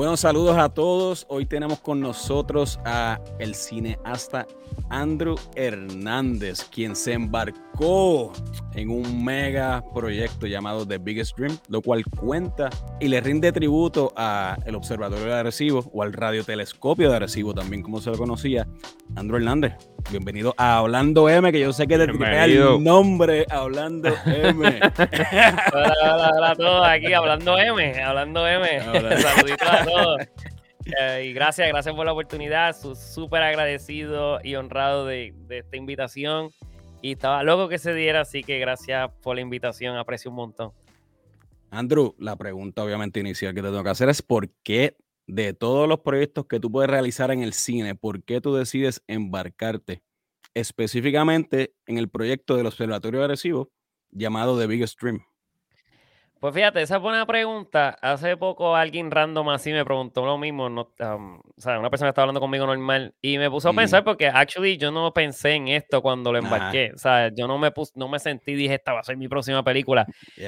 Buenos saludos a todos. Hoy tenemos con nosotros a el cineasta Andrew Hernández, quien se embarcó en un mega proyecto llamado The Biggest Dream, lo cual cuenta y le rinde tributo a el Observatorio de Arecibo o al radiotelescopio de Arecibo, también como se lo conocía, Andrew Hernández. Bienvenido a Hablando M, que yo sé que te el nombre Hablando M. hola, hola, hola a todos aquí, Hablando M, Hablando M. Saluditos a todos. Eh, y gracias, gracias por la oportunidad. Súper agradecido y honrado de, esta invitación. Y estaba loco que se diera, así que gracias por la invitación. Aprecio un montón. Andrew, la pregunta obviamente inicial que te tengo que hacer es por qué de todos los proyectos que tú puedes realizar en el cine, ¿por qué tú decides embarcarte específicamente en el proyecto del Observatorio Agresivo llamado The Biggest Dream? Pues fíjate, esa es buena pregunta. Hace poco alguien random así me preguntó lo mismo. No, o sea, una persona estaba hablando conmigo normal y me puso a pensar porque actually yo no pensé en esto cuando lo embarqué. O sea, yo no me pus, no me sentí, dije, esta va a ser mi próxima película.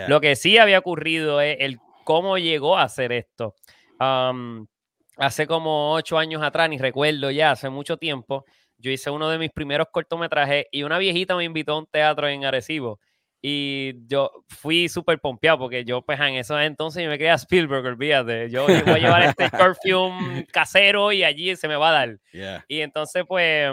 Lo que sí había ocurrido es el cómo llegó a hacer esto. hace como ocho años atrás, ni recuerdo ya, hace mucho tiempo, yo hice uno de mis primeros cortometrajes y una viejita me invitó a un teatro en Arecibo y yo fui súper pompeado porque yo, pues en eso entonces yo me quedé a Spielberg, olvídate. Yo, yo, voy a llevar este perfume casero y allí se me va a dar. Y entonces, pues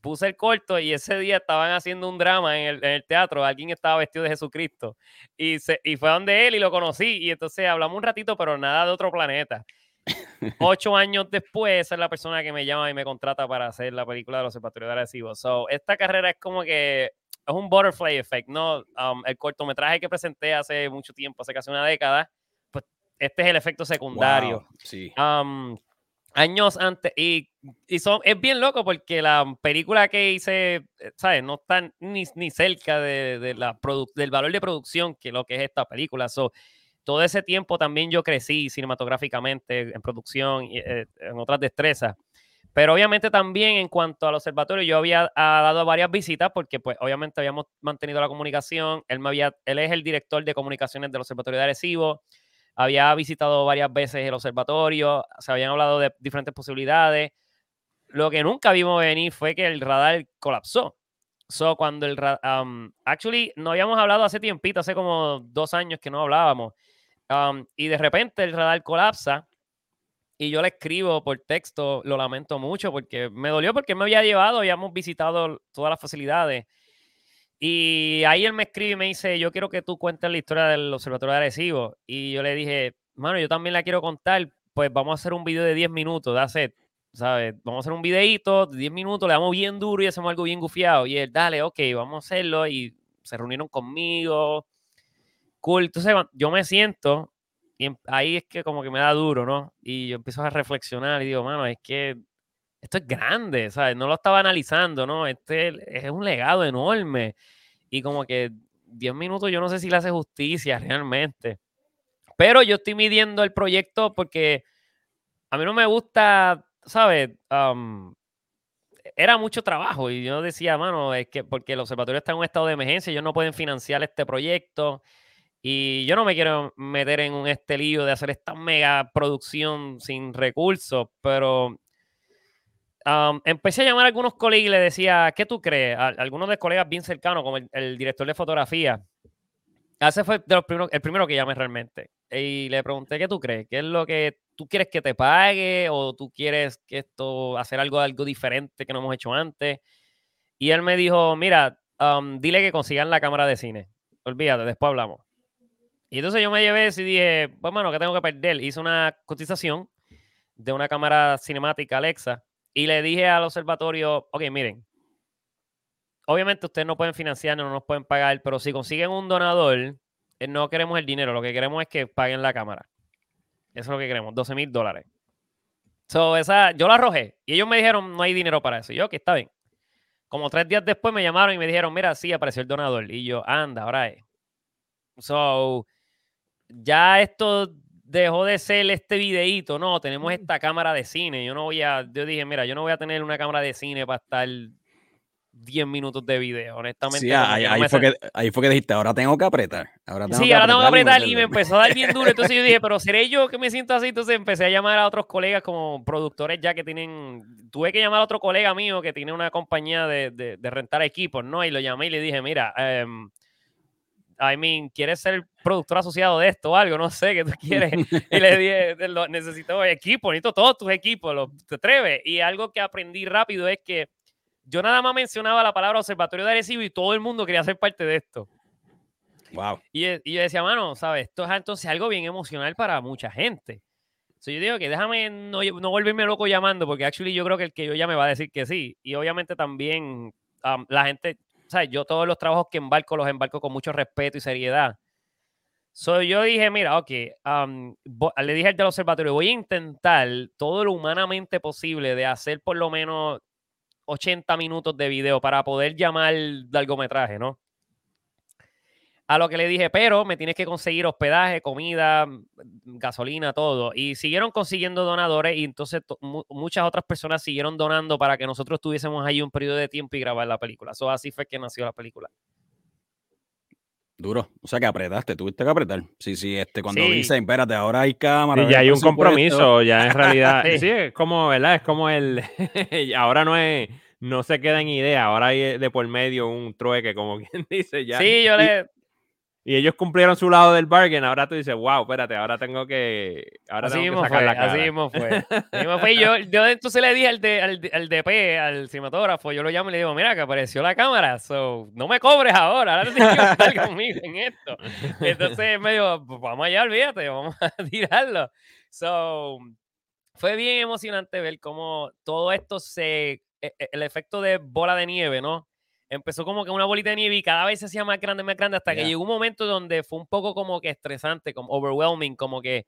puse el corto y ese día estaban haciendo un drama en el, en el teatro. Alguien estaba vestido de Jesucristo y, se, y fue donde él y lo conocí. Y entonces hablamos un ratito, pero nada de otro planeta. Ocho años después, esa es la persona que me llama y me contrata para hacer la película de los observatorios de Arecibo. So, esta carrera es como que es un butterfly effect, ¿no? Um, el cortometraje que presenté hace mucho tiempo, hace casi una década, pues este es el efecto secundario. sí. Um, años antes, y, y son, es bien loco porque la película que hice, eh, ¿sabes? No está ni, ni cerca de, de la del valor de producción que lo que es esta película. So, todo ese tiempo también yo crecí cinematográficamente en producción y eh, en otras destrezas. Pero obviamente también en cuanto al observatorio, yo había dado varias visitas porque pues obviamente habíamos mantenido la comunicación. Él, me había, él es el director de comunicaciones del Observatorio de Arecibo. Había visitado varias veces el observatorio, se habían hablado de diferentes posibilidades. Lo que nunca vimos venir fue que el radar colapsó. So, cuando el um, actually no habíamos hablado hace tiempito, hace como dos años que no hablábamos. Um, y de repente el radar colapsa y yo le escribo por texto, lo lamento mucho porque me dolió porque me había llevado, habíamos visitado todas las facilidades. Y ahí él me escribe y me dice, yo quiero que tú cuentes la historia del Observatorio de Arecibo. Y yo le dije, mano, yo también la quiero contar, pues vamos a hacer un video de 10 minutos, da set, ¿sabes? Vamos a hacer un videito de 10 minutos, le damos bien duro y hacemos algo bien gufiado. Y él, dale, ok, vamos a hacerlo. Y se reunieron conmigo. Cool. Entonces yo me siento y em, ahí es que como que me da duro, ¿no? Y yo empiezo a reflexionar y digo, mano, es que esto es grande, ¿sabes? No lo estaba analizando, ¿no? Este es un legado enorme. Y como que 10 minutos yo no sé si le hace justicia realmente. Pero yo estoy midiendo el proyecto porque a mí no me gusta, ¿sabes? era mucho trabajo y yo decía, mano, es que porque el observatorio está en un estado de emergencia, ellos no pueden financiar este proyecto. Y yo no me quiero meter en un este lío de hacer esta mega producción sin recursos, pero empecé a llamar a algunos colegas y le decía, ¿qué tú crees? algunos de colegas bien cercanos, como el, director de fotografía. Ese fue de los primeros, el primero que llamé realmente. Y le pregunté, ¿qué tú crees? ¿Qué es lo que tú quieres que te pague? ¿O tú quieres que esto, hacer algo, algo diferente que no hemos hecho antes? Y él me dijo, mira, dile que consigan la cámara de cine. Olvídate, después hablamos. Y entonces yo me llevé y dije, pues bueno, ¿qué tengo que perder? Hice una cotización de una cámara cinemática Alexa y le dije al observatorio, ok, miren, obviamente ustedes no pueden financiar, no nos pueden pagar, pero si consiguen un donador, eh, no queremos el dinero, lo que queremos es que paguen la cámara. Eso es lo que queremos, 12 mil dólares. So, esa, yo la arrojé y ellos me dijeron, no hay dinero para eso. Yo, que está bien. Como tres días después me llamaron y me dijeron, mira, sí, apareció el donador. Y yo, anda, ahora es. So, ya esto dejó de ser este videíto, no, tenemos esta cámara de cine. Yo no voy a, yo dije, mira, yo no voy a tener una cámara de cine para estar 10 minutos de video, honestamente. Sí, ahí, fue que, ahí, fue que, dijiste, ahora tengo que apretar. Ahora tengo sí, ahora tengo que apretar y, me empezó a dar bien duro. Entonces yo dije, pero seré yo que me siento así. Entonces empecé a llamar a otros colegas como productores ya que tienen. Tuve que llamar a otro colega mío que tiene una compañía de, de, rentar equipos, ¿no? Y lo llamé y le dije, mira, um, I mean, ¿quieres ser productor asociado de esto o algo? No sé, ¿qué tú quieres? y le dije, necesito equipo, necesito todos tus equipos, ¿te atreves? Y algo que aprendí rápido es que yo nada más mencionaba la palabra Observatorio de Arecibo y todo el mundo quería ser parte de esto. Wow. Y, y yo decía, mano, ¿sabes? Esto es entonces algo bien emocional para mucha gente. So, yo digo que déjame no, no, volverme loco llamando, porque actually yo creo que el que yo llame va a decir que sí. Y obviamente también la gente, ¿sabes? Yo todos los trabajos que embarco los embarco con mucho respeto y seriedad. So, yo dije, mira, ok, le dije al del observatorio, voy a intentar todo lo humanamente posible de hacer por lo menos 80 minutos de video para poder llamar largometraje, ¿no? A lo que le dije, pero me tienes que conseguir hospedaje, comida, gasolina, todo. Y siguieron consiguiendo donadores y entonces muchas otras personas siguieron donando para que nosotros tuviésemos ahí un periodo de tiempo y grabar la película. So, así fue que nació la película. Duro. O sea que apretaste, tuviste que apretar. Sí, sí, este, cuando dice, espérate, ahora hay cámara. Y ya hay un compromiso, ya en realidad. sí. es como, ¿verdad? Es como el. ahora no es. No se queda en idea, ahora hay de por medio un trueque, como quien dice ya. Sí, yo le. Y ellos cumplieron su lado del bargain. Ahora tú dices, wow, espérate, ahora tengo que. Ahora así tengo que sacar fue, la cara. Así mismo fue. Así mismo fue. Y yo, yo entonces le dije al, de, al, al, DP, al cinematógrafo, yo lo llamo y le digo, mira, que apareció la cámara. So, no me cobres ahora. Ahora tienes que estar conmigo en esto. Entonces me dijo, pues vamos allá, olvídate, vamos a tirarlo. So, fue bien emocionante ver cómo todo esto se. E, e, el efecto de bola de nieve, ¿no? Empezó como que una bolita de nieve y cada vez se hacía más grande, más grande, hasta que llegó un momento donde fue un poco como que estresante, como overwhelming, como que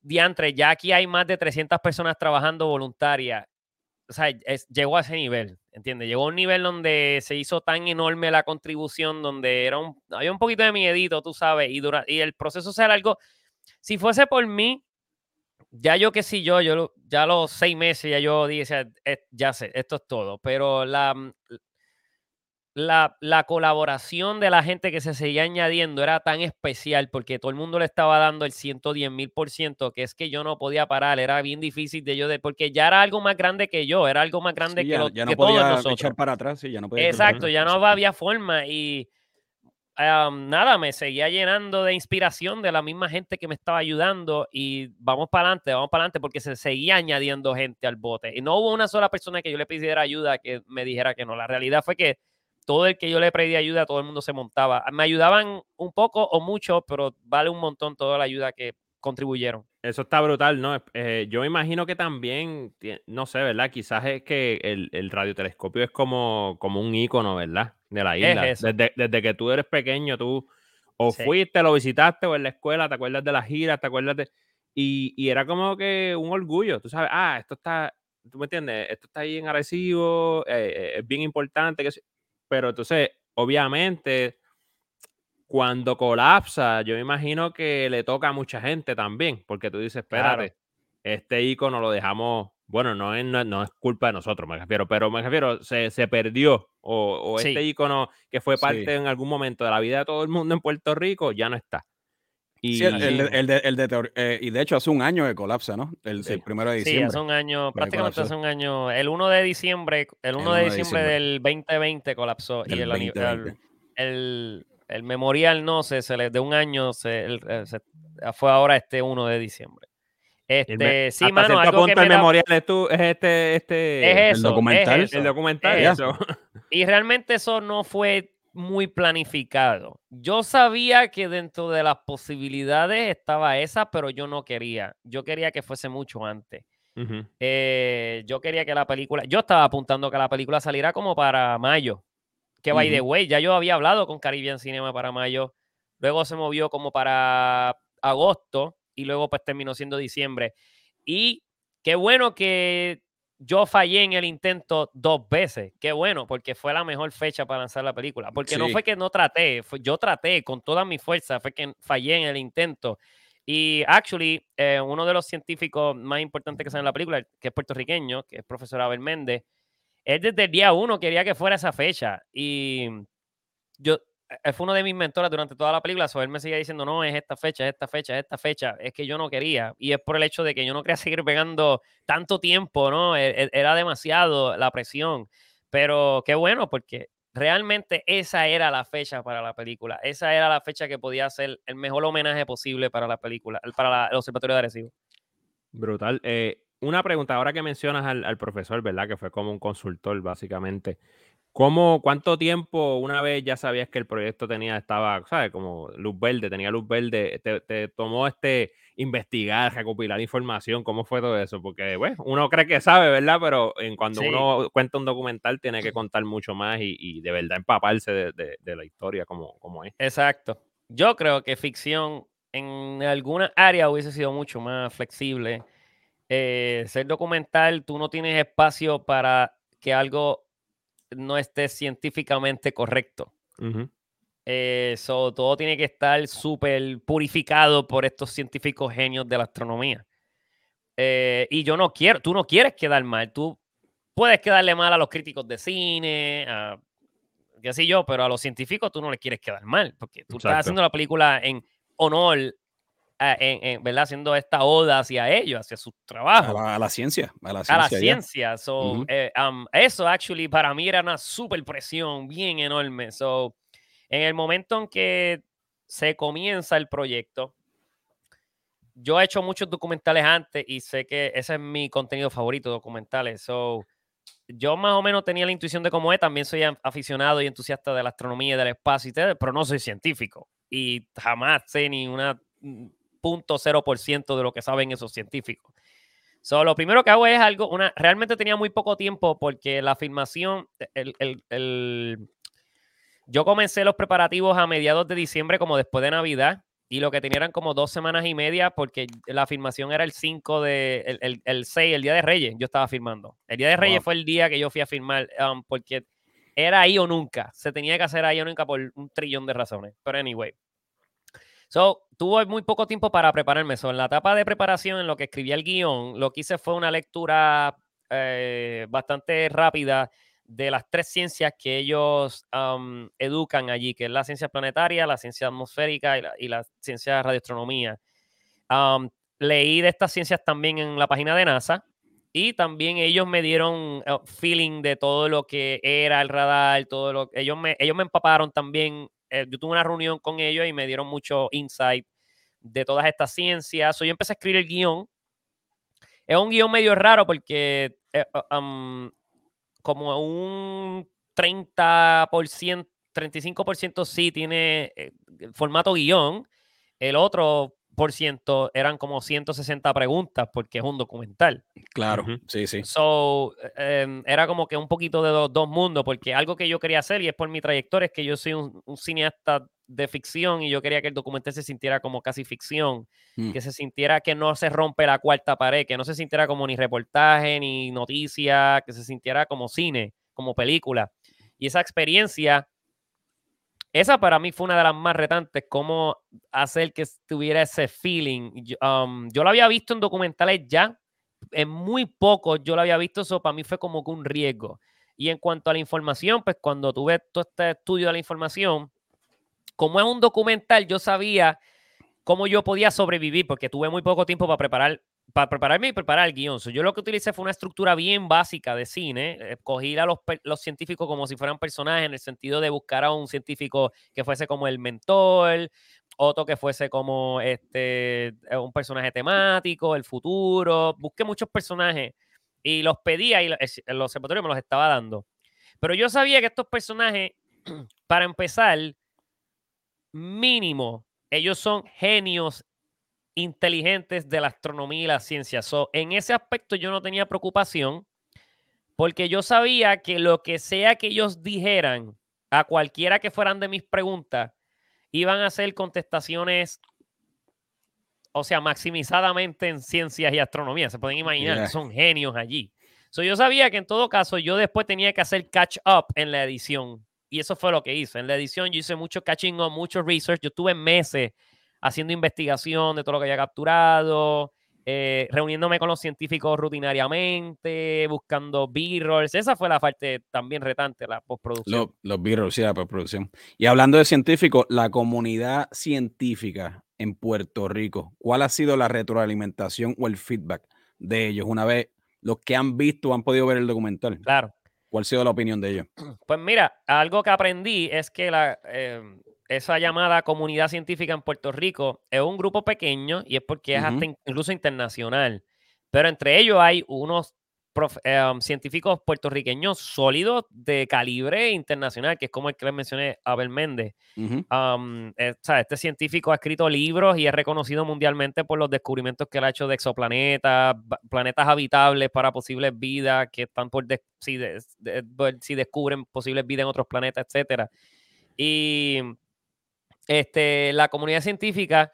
diantre, ya aquí hay más de 300 personas trabajando voluntarias. O sea, llegó a ese nivel, ¿entiendes? Llegó a un nivel donde se hizo tan enorme la contribución, donde era un, había un poquito de miedito, tú sabes, y, dura, y el proceso se alargó. Si fuese por mí, ya yo que sí, yo, yo ya los seis meses, ya yo dije, ya sé, esto es todo, pero la, la, colaboración de la gente que se seguía añadiendo era tan especial porque todo el mundo le estaba dando el 110 mil por ciento, que es que yo no podía parar, era bien difícil de yo, de, porque ya era algo más grande que yo, era algo más grande que, ya, lo, ya no que podía todos nosotros. Echar para atrás, sí, ya no podía Exacto, ya no había forma y nada, me seguía llenando de inspiración de la misma gente que me estaba ayudando y vamos para adelante, vamos para adelante porque se seguía añadiendo gente al bote. Y no hubo una sola persona que yo le pidiera ayuda que me dijera que no, la realidad fue que todo el que yo le pedí ayuda, todo el mundo se montaba. Me ayudaban un poco o mucho, pero vale un montón toda la ayuda que contribuyeron. Eso está brutal, ¿no? Eh, yo me imagino que también, no sé, ¿verdad? Quizás es que el, radiotelescopio es como, como un ícono, ¿verdad? De la isla. Desde, que tú eres pequeño, tú o fuiste, lo visitaste, o en la escuela, te acuerdas de las giras, te acuerdas de... Y, era como que un orgullo, tú sabes, ah, esto está, tú me entiendes, esto está ahí en Arecibo, eh, eh, es bien importante, que pero entonces, obviamente, cuando colapsa, yo me imagino que le toca a mucha gente también, porque tú dices, espérate, este icono lo dejamos, bueno, no es, no, es culpa de nosotros, me refiero, pero me refiero, se, se perdió, o, este icono que fue parte en algún momento de la vida de todo el mundo en Puerto Rico, ya no está. Y, el, el, de, eh, y de hecho hace un año de colapsa, ¿no? El, primero de diciembre. Sí, hace un año, prácticamente hace un año. El 1 de diciembre, el 1, de, diciembre del 2020 y el, el, el, memorial no se, se de un año se, eh, fue ahora este 1 de diciembre. Este, sí, mano, algo que el memorial es, tú, es este, este es el documental. El documental. eso. Y realmente eso no fue muy planificado. Yo sabía que dentro de las posibilidades estaba esa, pero yo no quería. Yo quería que fuese mucho antes. Eh, yo quería que la película, yo estaba apuntando que la película saliera como para mayo. Que by the way, ya yo había hablado con Caribbean Cinema para mayo. Luego se movió como para agosto y luego pues terminó siendo diciembre. Y qué bueno que yo fallé en el intento dos veces. Qué bueno, porque fue la mejor fecha para lanzar la película. Porque no fue que no traté, yo traté con toda mi fuerza, fue que fallé en el intento. Y actually, eh, uno de los científicos más importantes que sale en la película, que es puertorriqueño, que es profesor Abel Méndez, él desde el día uno quería que fuera esa fecha. Y yo, él fue uno de mis mentores durante toda la película. So él me seguía diciendo, no, es esta fecha, es esta fecha, es esta fecha. Es que yo no quería. Y es por el hecho de que yo no quería seguir pegando tanto tiempo, ¿no? E, e, era demasiado la presión. Pero qué bueno, porque realmente esa era la fecha para la película. Esa era la fecha que podía ser el mejor homenaje posible para la película, para el Observatorio de Arecibo. Brutal. Eh, una pregunta, ahora que mencionas al, profesor, ¿verdad? Que fue como un consultor, básicamente. ¿Cómo, cuánto tiempo una vez ya sabías que el proyecto tenía, estaba, ¿sabes? Como luz verde, tenía luz verde, te, tomó este investigar, recopilar información, ¿cómo fue todo eso? Porque, bueno, uno cree que sabe, ¿verdad? Pero en cuando uno cuenta un documental tiene que contar mucho más y, de verdad empaparse de, la historia como, como es. Exacto. Yo creo que ficción en alguna área hubiese sido mucho más flexible eh, ser documental, tú no tienes espacio para que algo no esté científicamente correcto. Eso eh, todo tiene que estar súper purificado por estos científicos genios de la astronomía. Eh, y yo no quiero, tú no quieres quedar mal, tú puedes quedarle mal a los críticos de cine, a, qué sé yo, pero a los científicos tú no le quieres quedar mal, porque tú estás haciendo la película en honor en, ¿verdad? haciendo esta oda hacia ellos, hacia su trabajo. A la, ciencia, a la ciencia. A la ciencia. So, eh, um, eso, actually, para mí era una super presión bien enorme. So, en el momento en que se comienza el proyecto, yo he hecho muchos documentales antes y sé que ese es mi contenido favorito, documentales. So, yo más o menos tenía la intuición de cómo es. También soy aficionado y entusiasta de la astronomía y del espacio, pero no soy científico. Y jamás sé ni una 0.0% de lo que saben esos científicos. So, lo primero que hago es algo, una, realmente tenía muy poco tiempo porque la filmación, el, el, yo comencé los preparativos a mediados de diciembre, como después de Navidad, y lo que tenía eran como dos semanas y media porque la filmación era el 5 de, el, el, 6, el día de Reyes, yo estaba filmando. El día de Reyes fue el día que yo fui a filmar um, porque era ahí o nunca, se tenía que hacer ahí o nunca por un trillón de razones. Pero anyway, So, tuve muy poco tiempo para prepararme. So, en la etapa de preparación, en lo que escribí el guion, lo que hice fue una lectura eh, bastante rápida de las tres ciencias que ellos educan allí, que es la ciencia planetaria, la ciencia atmosférica y la, ciencia de radioastronomía. leí de estas ciencias también en la página de NASA y también ellos me dieron uh, feeling de todo lo que era el radar, todo lo ellos me ellos me empaparon también eh, yo tuve una reunión con ellos y me dieron mucho insight de todas estas ciencias. So, yo empecé a escribir el guion. Es un guion medio raro porque eh, um, como un 30%, 35% sí tiene eh, formato guion. El otro ciento eran como 160 preguntas porque es un documental. Claro, sí, sí. So, em, era como que un poquito de los dos mundos, porque algo que yo quería hacer, y es por mi trayectoria, es que yo soy un, cineasta de ficción y yo quería que el documental se sintiera como casi ficción, mm. que se sintiera que no se rompe la cuarta pared, que no se sintiera como ni reportaje, ni noticia, que se sintiera como cine, como película. Y esa experiencia esa para mí fue una de las más retantes, cómo hacer que tuviera ese feeling. Yo, um, yo lo había visto en documentales ya, en muy poco yo lo había visto, eso para mí fue como que un riesgo. Y en cuanto a la información, pues cuando tuve todo este estudio de la información, como es un documental, yo sabía cómo yo podía sobrevivir, porque tuve muy poco tiempo para preparar para prepararme y preparar el guion. yo lo que utilicé fue una estructura bien básica de cine. Eh, cogí a los, científicos como si fueran personajes, en el sentido de buscar a un científico que fuese como el mentor, otro que fuese como este, eh, un personaje temático, el futuro. Busqué muchos personajes y los pedía y los observatorios me los estaba dando. Pero yo sabía que estos personajes, para empezar, mínimo, ellos son genios inteligentes de la astronomía y la ciencia. en ese aspecto yo no tenía preocupación porque yo sabía que lo que sea que ellos dijeran a cualquiera que fueran de mis preguntas, iban a ser contestaciones, o sea, maximizadamente en ciencias y astronomía. Se pueden imaginar que son genios allí. yo sabía que en todo caso yo después tenía que hacer catch up en la edición. Y eso fue lo que hice. En la edición yo hice mucho catching up, mucho research. Yo tuve meses haciendo investigación de todo lo que había capturado. eh, reuniéndome con los científicos rutinariamente, buscando b-rolls. Esa fue la parte también retante, la postproducción. Los, b-rolls, sí, la postproducción. Y hablando de científicos, la comunidad científica en Puerto Rico, ¿cuál ha sido la retroalimentación o el feedback de ellos una vez los que han visto han podido ver el documental? Claro. ¿Cuál ha sido la opinión de ellos? Pues mira, algo que aprendí es que la, em, esa llamada comunidad científica en Puerto Rico es un grupo pequeño y es porque es hasta incluso internacional. Pero entre ellos hay unos um, científicos puertorriqueños sólidos de calibre internacional, que es como el que les mencioné, Abel Méndez. Um, eh, este científico ha escrito libros y es reconocido mundialmente por los descubrimientos que él ha hecho de exoplanetas, planetas habitables para posibles vidas que están por si, si descubren posibles vidas en otros planetas, etcétera. Y este, la comunidad científica,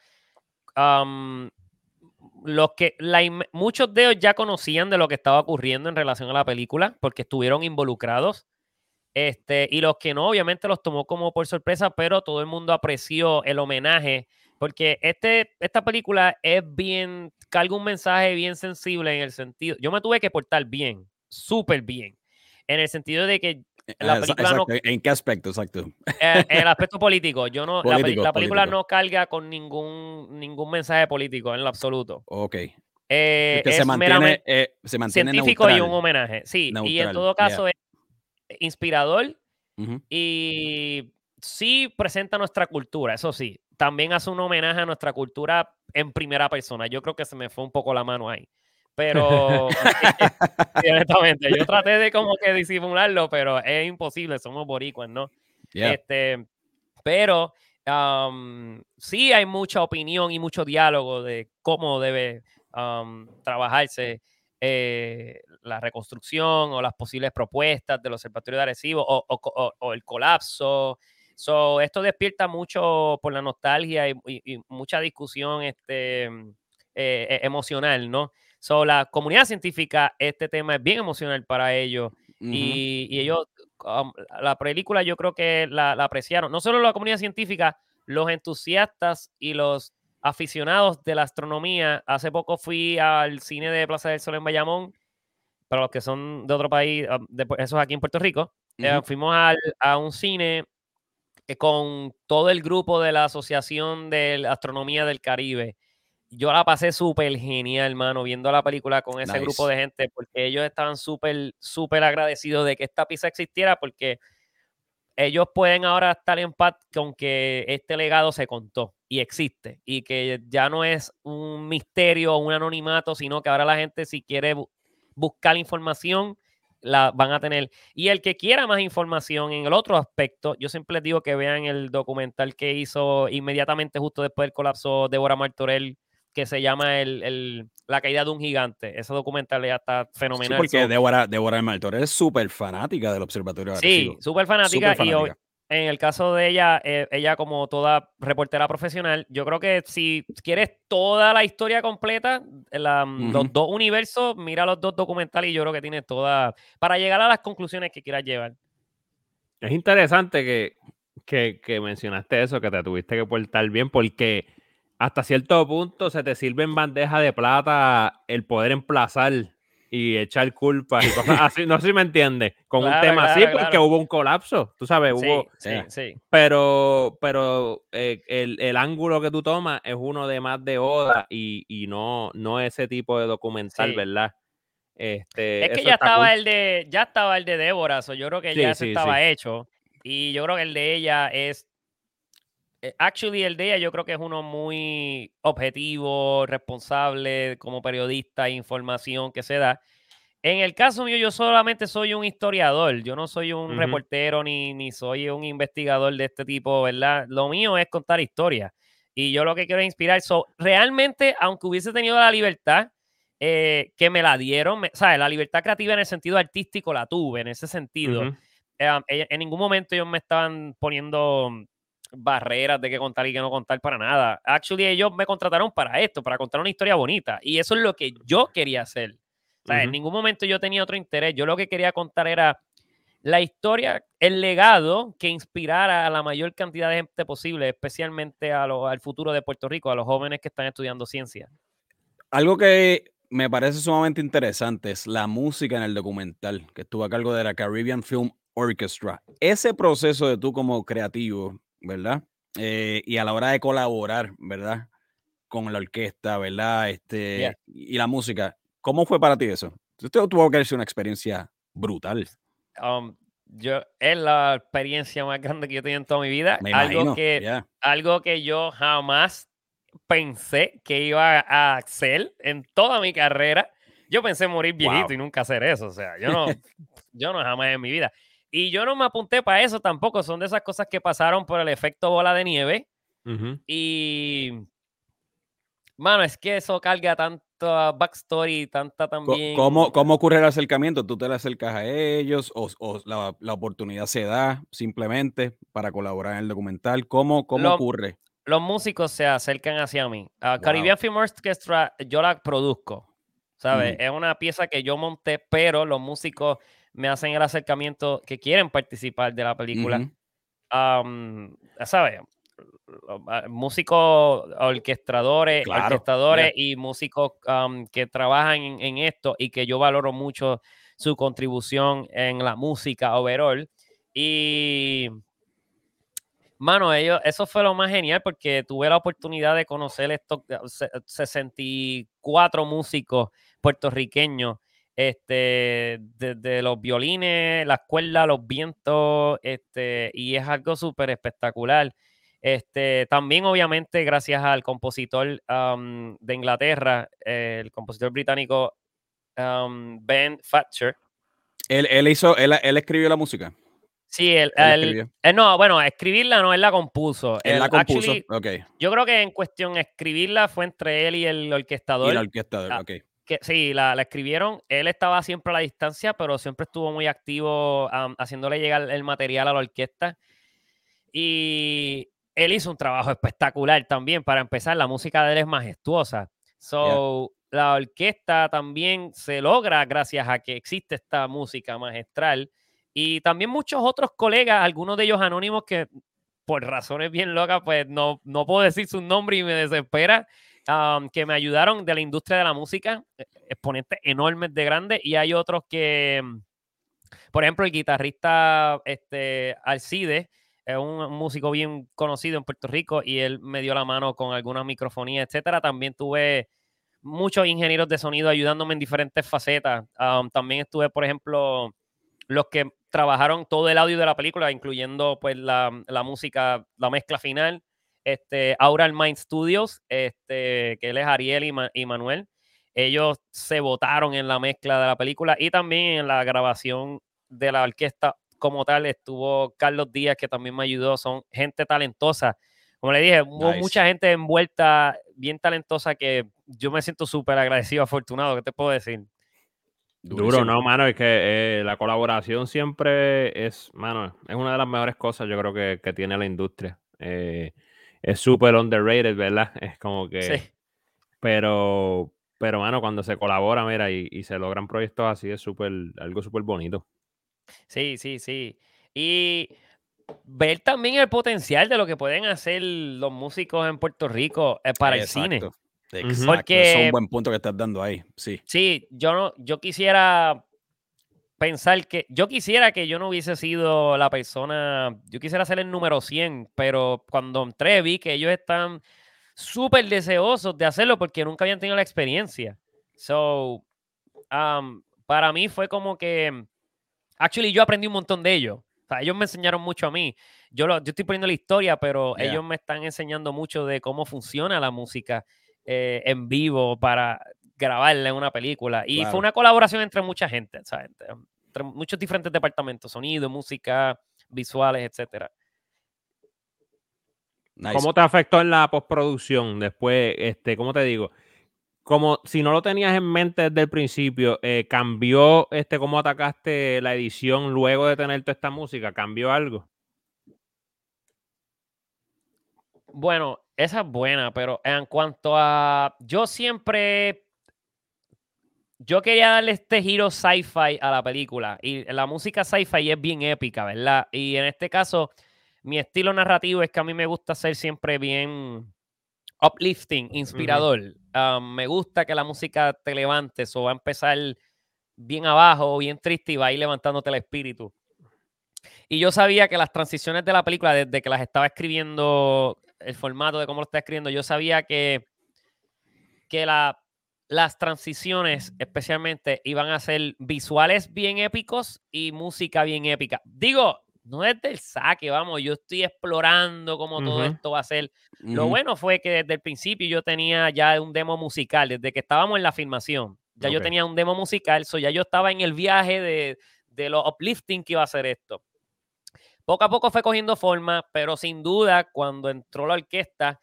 los que, muchos de ellos ya conocían de lo que estaba ocurriendo en relación a la película, porque estuvieron involucrados. Este, y los que no, obviamente los tomó como por sorpresa, pero todo el mundo apreció el homenaje, porque este, esta película es bien, carga un mensaje bien sensible en el sentido, yo me tuve que portar bien, súper bien, en el sentido de que ¿En qué aspecto? Exacto. En, el aspecto político. Yo no, la, película no carga con ningún, ningún mensaje político en lo absoluto. Ok. Eh, se, mantiene, eh, se, mantiene, científico y un homenaje. Sí, y en todo caso es inspirador y sí presenta nuestra cultura, eso sí. También hace un homenaje a nuestra cultura en primera persona. Yo creo que se me fue un poco la mano ahí. Pero, honestamente, yo traté de como que disimularlo, pero es imposible, somos boricuas, ¿no? Este, pero sí hay mucha opinión y mucho diálogo de cómo debe trabajarse eh, la reconstrucción o las posibles propuestas del observatorio de Arecibo o, el colapso. So, esto despierta mucho por la nostalgia y, mucha discusión este, eh, emocional, ¿no? So, la comunidad científica, este tema es bien emocional para ellos. y, ellos, um, la película yo creo que la, apreciaron. No solo la comunidad científica, los entusiastas y los aficionados de la astronomía. Hace poco fui al cine de Plaza del Sol en Bayamón, para los que son de otro país, um, de, eso es aquí en Puerto Rico. Eh, fuimos a un cine eh, con todo el grupo de la Asociación de Astronomía del Caribe yo la pasé súper genial, hermano, viendo la película con ese grupo de gente, porque ellos estaban súper, súper agradecidos de que esta pieza existiera, porque ellos pueden ahora estar en paz con que este legado se contó y existe, y que ya no es un misterio o un anonimato, sino que ahora la gente si quiere buscar información, la van a tener. Y el que quiera más información en el otro aspecto, yo siempre les digo que vean el documental que hizo inmediatamente justo después del colapso Débora Martorell que se llama el, La caída de un gigante. Ese documental ya está fenomenal. Sí, porque Débora, Débora Martor es súper fanática del Observatorio Sí, súper fanática, Y en el caso de ella, eh, ella como toda reportera profesional, yo creo que si quieres toda la historia completa, los dos universos, mira los dos documentales y yo creo que tienes toda, para llegar a las conclusiones que quieras llevar. Es interesante que, que, que mencionaste eso, que te tuviste que portar bien, porque hasta cierto punto se te sirve en bandeja de plata el poder emplazar y echar culpas y cosas así. No sé si me entiendes. Con un tema así, porque hubo un colapso. Tú sabes, hubo. Sí, sí. Pero, pero eh, el, ángulo que tú tomas es uno de más de Oda y, no, no ese tipo de documental, ¿verdad? Este, es que ya estaba el de, ya estaba el de Débora, yo creo que ya se estaba hecho. Y yo creo que el de ella es actually, el ella yo creo que es uno muy objetivo, responsable como periodista, información que se da. En el caso mío, yo solamente soy un historiador, yo no soy un reportero ni, ni soy un investigador de este tipo, ¿verdad? Lo mío es contar historias y yo lo que quiero es inspirar. So, realmente, aunque hubiese tenido la libertad eh, que me la dieron, ¿sabes? La libertad creativa en el sentido artístico la tuve, en ese sentido. Eh, en ningún momento ellos me estaban poniendo barreras de qué contar y qué no contar para nada. Actually, ellos me contrataron para esto, para contar una historia bonita. Y eso es lo que yo quería hacer. O sea, en ningún momento yo tenía otro interés. Yo lo que quería contar era la historia, el legado que inspirara a la mayor cantidad de gente posible, especialmente a al futuro de Puerto Rico, a los jóvenes que están estudiando ciencia. Algo que me parece sumamente interesante es la música en el documental, que estuvo a cargo de la Caribbean Film Orchestra. Ese proceso de tú como creativo, ¿verdad? Eh, y a la hora de colaborar, ¿verdad? Con la orquesta, ¿verdad? Este, Y la música. ¿Cómo fue para ti eso? Esto tuvo que ser una experiencia brutal. Um, yo, es la experiencia más grande que yo he tenido en toda mi vida. algo, que, algo que yo jamás pensé que iba a hacer en toda mi carrera. Yo pensé morir viejito y nunca hacer eso. O sea, yo no, yo no jamás en mi vida. Y yo no me apunté para eso tampoco. Son de esas cosas que pasaron por el efecto bola de nieve. Y, mano, es que eso carga tanto backstory, tanta también. ¿Cómo, ¿Cómo ocurre el acercamiento? ¿Tú te le acercas a ellos o, la, la, oportunidad se da simplemente para colaborar en el documental? ¿Cómo, cómo ocurre? Los músicos se acercan hacia mí. Caribbean Film Orchestra yo la produzco, ¿sabes? Es una pieza que yo monté, pero los músicos me hacen el acercamiento que quieren participar de la película. ¿Sabes? Músicos, orquestadores, orquestadores y músicos que trabajan en, esto y que yo valoro mucho su contribución en la música overall. Y, mano, ellos, eso fue lo más genial porque tuve la oportunidad de conocer estos 64 músicos puertorriqueños este, desde los violines, la escuela, los vientos, este, y es algo súper espectacular. Este, también, obviamente, gracias al compositor de Inglaterra, el compositor británico Ben Thatcher. Él, hizo, él, escribió la música. Sí, él, él, no, bueno, escribirla no, él la compuso. Él la compuso, ok. Yo creo que en cuestión escribirla fue entre él y el orquestador. Y el orquestador, ah, ok sí, la, escribieron. Él estaba siempre a la distancia, pero siempre estuvo muy activo haciéndole llegar el material a la orquesta. Y él hizo un trabajo espectacular también. Para empezar, la música de él es majestuosa. So, la orquesta también se logra gracias a que existe esta música magistral. Y también muchos otros colegas, algunos de ellos anónimos que por razones bien locas, pues no, no puedo decir su nombre y me desespera que me ayudaron de la industria de la música, e, exponentes enormes de grandes, y hay otros que, mm, por ejemplo, el guitarrista este, Alcide, es un músico bien conocido en Puerto Rico y él me dio la mano con algunas microfonías, etcétera. También tuve muchos ingenieros de sonido ayudándome en diferentes facetas. también estuve, por ejemplo, los que trabajaron todo el audio de la película, incluyendo pues la, la música, la mezcla final este, Aural Mind Studios, este, que él es Ariel y, Manuel. Ellos se votaron en la mezcla de la película y también en la grabación de la orquesta como tal estuvo Carlos Díaz, que también me ayudó. Son gente talentosa. Como le dije, hubo mucha gente envuelta, bien talentosa, que yo me siento súper agradecido, afortunado. ¿Qué te puedo decir? Duro, no, mano, es que eh, la colaboración siempre es, mano, es una de las mejores cosas yo creo que, que tiene la industria. Eh, es súper underrated, ¿verdad? Es como que... Sí. Pero, pero, mano, cuando se colabora, mira, y, se logran proyectos así, es súper, algo súper bonito. Sí, sí, sí. Y ver también el potencial de lo que pueden hacer los músicos en Puerto Rico eh, para el cine. Exacto. Porque, es un buen punto que estás dando ahí. Sí. Sí, yo no, yo quisiera pensar que yo quisiera que yo no hubiese sido la persona, yo quisiera ser el número 100, pero cuando entré vi que ellos están súper deseosos de hacerlo porque nunca habían tenido la experiencia. So, um, para mí fue como que, actually, yo aprendí un montón de ellos. O sea, ellos me enseñaron mucho a mí. Yo, lo, yo estoy poniendo la historia, pero ellos me están enseñando mucho de cómo funciona la música eh, en vivo para grabarla en una película. Y fue una colaboración entre mucha gente, ¿sabes? Entre muchos diferentes departamentos, sonido, música, visuales, etcétera. ¿Cómo te afectó en la postproducción después? Este, ¿cómo te digo? Como si no lo tenías en mente desde el principio, eh, ¿cambió este cómo atacaste la edición luego de tener toda esta música? ¿Cambió algo? Bueno, esa es buena, pero en cuanto a. Yo siempre yo quería darle este giro sci-fi a la película. Y la música sci-fi es bien épica, ¿verdad? Y en este caso, mi estilo narrativo es que a mí me gusta ser siempre bien uplifting, inspirador. Um, me gusta que la música te levante, eso va a empezar bien abajo, bien triste y va a ir levantándote el espíritu. Y yo sabía que las transiciones de la película, desde que las estaba escribiendo, el formato de cómo lo estaba escribiendo, yo sabía que, que la, las transiciones especialmente iban a ser visuales bien épicos y música bien épica. Digo, no es del saque, vamos, yo estoy explorando cómo todo esto va a ser. Lo bueno fue que desde el principio yo tenía ya un demo musical, desde que estábamos en la filmación, ya yo tenía un demo musical, so ya yo estaba en el viaje de, de lo uplifting que iba a ser esto. Poco a poco fue cogiendo forma, pero sin duda cuando entró la orquesta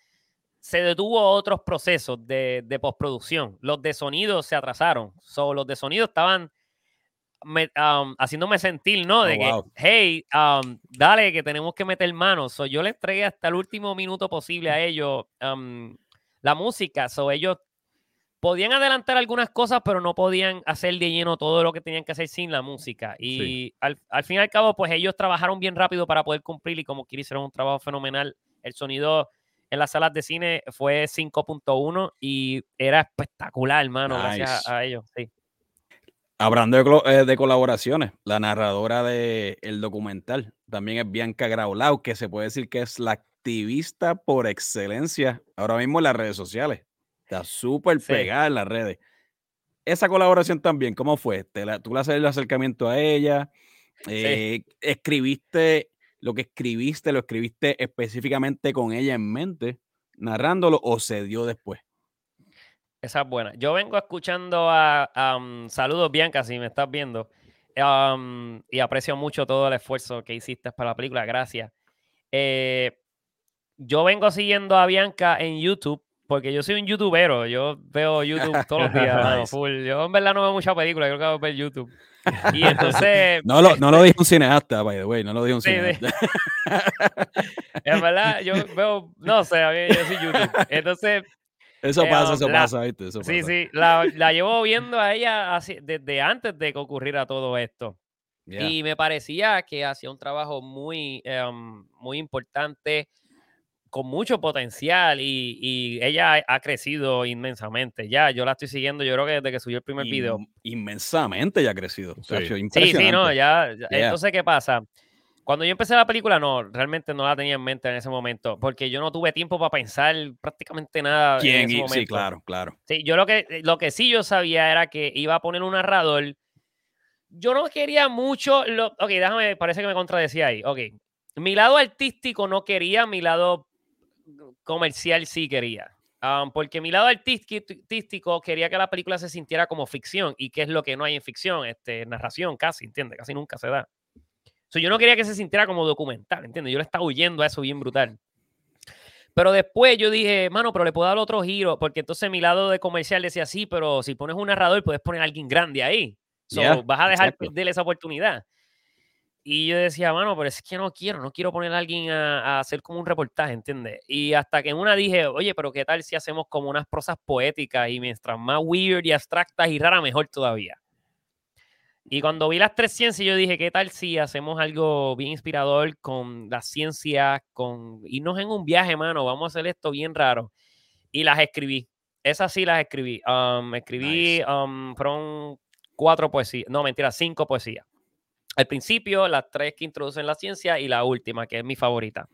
se detuvo otros procesos de, de postproducción. Los de sonido se atrasaron. So, los de sonido estaban Um, haciéndome sentir, ¿no? De oh, que, hey, um, dale, que tenemos que meter manos. So, yo les entregué hasta el último minuto posible a ellos um, la música. So, ellos podían adelantar algunas cosas, pero no podían hacer de lleno todo lo que tenían que hacer sin la música. Y al, fin y al cabo, pues ellos trabajaron bien rápido para poder cumplir y como quieren hicieron un trabajo fenomenal. El sonido en las salas de cine fue 5.1 y era espectacular, hermano, gracias a ellos. Sí. Hablando de, eh, de, colaboraciones, la narradora del el documental también es Bianca Graulau, que se puede decir que es la activista por excelencia ahora mismo en las redes sociales. Está súper pegada en las redes. Esa colaboración también, ¿cómo fue? ¿Te ¿Tú le haces el acercamiento a ella? Eh, ¿Escribiste lo que escribiste, lo escribiste específicamente con ella en mente, narrándolo o se dio después? Esa es buena. Yo vengo escuchando a, saludos Bianca, si me estás viendo. y aprecio mucho todo el esfuerzo que hiciste para la película. Gracias. Eh, yo vengo siguiendo a Bianca en YouTube porque yo soy un youtubero. Yo veo YouTube todos los días. Yo en verdad no veo mucha película. Yo creo que ver YouTube. Y entonces. no, lo, no lo este dijo un cineasta, by the way. No lo dijo un cineasta. en verdad, yo veo. No sé, a mí yo soy YouTube. Entonces eso eh, pasa, eso pasa, ¿viste? sí, sí, la, la, llevo viendo a ella así, desde antes de que ocurriera todo esto. Y me parecía que hacía un trabajo muy, em, muy importante, con mucho potencial y, y, ella ha crecido inmensamente. Ya, yo la estoy siguiendo, yo creo que desde que subió el primer video. Inmensamente ya ha crecido. Sí, sí, sí, no, ya. Entonces, ¿qué pasa? Cuando yo empecé la película, no, realmente no la tenía en mente en ese momento, porque yo no tuve tiempo para pensar prácticamente nada. ¿Quién? En ese momento. Sí, claro, claro. Sí, yo lo que, lo que sí yo sabía era que iba a poner un narrador. Yo no quería mucho. Lo, ok, déjame, parece que me contradecía ahí. Ok. Mi lado artístico no quería, mi lado comercial sí quería. Um, porque mi lado artístico quería que la película se sintiera como ficción. ¿Y qué es lo que no hay en ficción? Este, narración, casi, ¿entiendes? Casi nunca se da yo no quería que se sintiera como documental, ¿entiendes? Yo le estaba huyendo a eso bien brutal. Pero después yo dije, mano, pero le puedo dar otro giro, porque entonces mi lado de comercial decía, sí, pero si pones un narrador, puedes poner a alguien grande ahí. So, vas a dejar de esa oportunidad. Y yo decía, mano, pero es que no quiero, no quiero poner a alguien a, a, hacer como un reportaje, ¿entiendes? Y hasta que en una dije, oye, pero ¿qué tal si hacemos como unas prosas poéticas y mientras más weird y abstractas y raras, mejor todavía? Y cuando vi las tres ciencias, yo dije, ¿qué tal si hacemos algo bien inspirador con las ciencias, con irnos en un viaje, mano? Vamos a hacer esto bien raro. Y las escribí. Esas sí las escribí. Um, escribí, um, fueron cuatro poesías, no, mentira, cinco poesías. Al principio, las tres que introducen la ciencia y la última, que es mi favorita.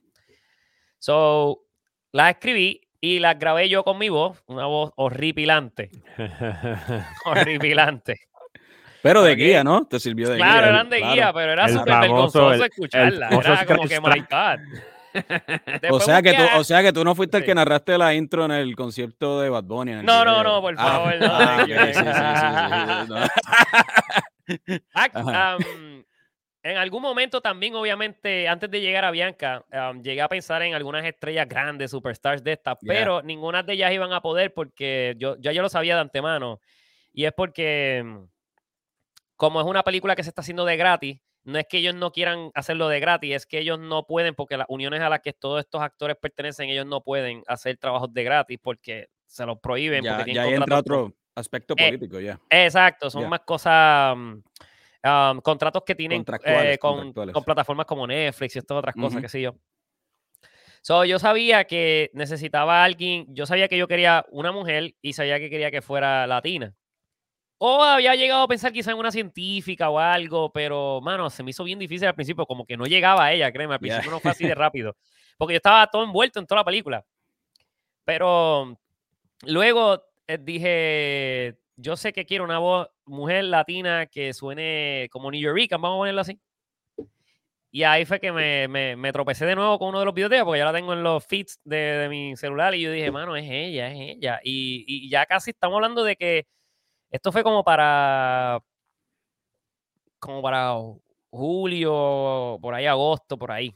So, las escribí y las grabé yo con mi voz, una voz horripilante. horripilante. Pero de guía, ¿no? Te sirvió de guía. Claro, eran de guía, pero era súper vergonzoso escucharla. era como que, my God. o sea, que tú, o sea que tú no fuiste el que narraste la intro en el concierto de Bad Bunny. no, no, no, por favor. En algún momento también, obviamente, antes de llegar a Bianca, llegué a pensar en algunas estrellas grandes, superstars de estas, pero ninguna de ellas iban a poder porque yo ya yo lo sabía de antemano. Y es porque como es una película que se está haciendo de gratis, no es que ellos no quieran hacerlo de gratis, es que ellos no pueden, porque las uniones a las que todos estos actores pertenecen, ellos no pueden hacer trabajos de gratis porque se los prohíben. Ya, porque ya entra otro aspecto eh, político, ya. exacto, son más cosas, contratos que tienen eh, con, plataformas como Netflix y estas otras cosas, qué sé yo. So, yo sabía que necesitaba a alguien, yo sabía que yo quería una mujer y sabía que quería que fuera latina. O había llegado a pensar quizá en una científica o algo, pero, mano, se me hizo bien difícil al principio, como que no llegaba a ella, créeme, al principio no fue así de rápido, porque yo estaba todo envuelto en toda la película. Pero luego eh, dije, yo sé que quiero una voz mujer latina que suene como New York, vamos a ponerlo así. Y ahí fue que me, me, tropecé de nuevo con uno de los videos, porque ya la tengo en los feeds de, mi celular. Y yo dije, mano, es ella, es ella. Y, y, ya casi estamos hablando de que esto fue como para. Como para julio, por ahí, agosto, por ahí.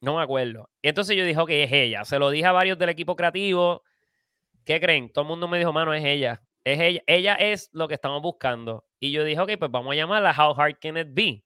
No me acuerdo. Y entonces yo dije, ok, es ella. Se lo dije a varios del equipo creativo. ¿Qué creen? Todo el mundo me dijo, mano, es ella. Es ella. Ella es lo que estamos buscando. Y yo dije, ok, pues vamos a llamarla How Hard Can It Be?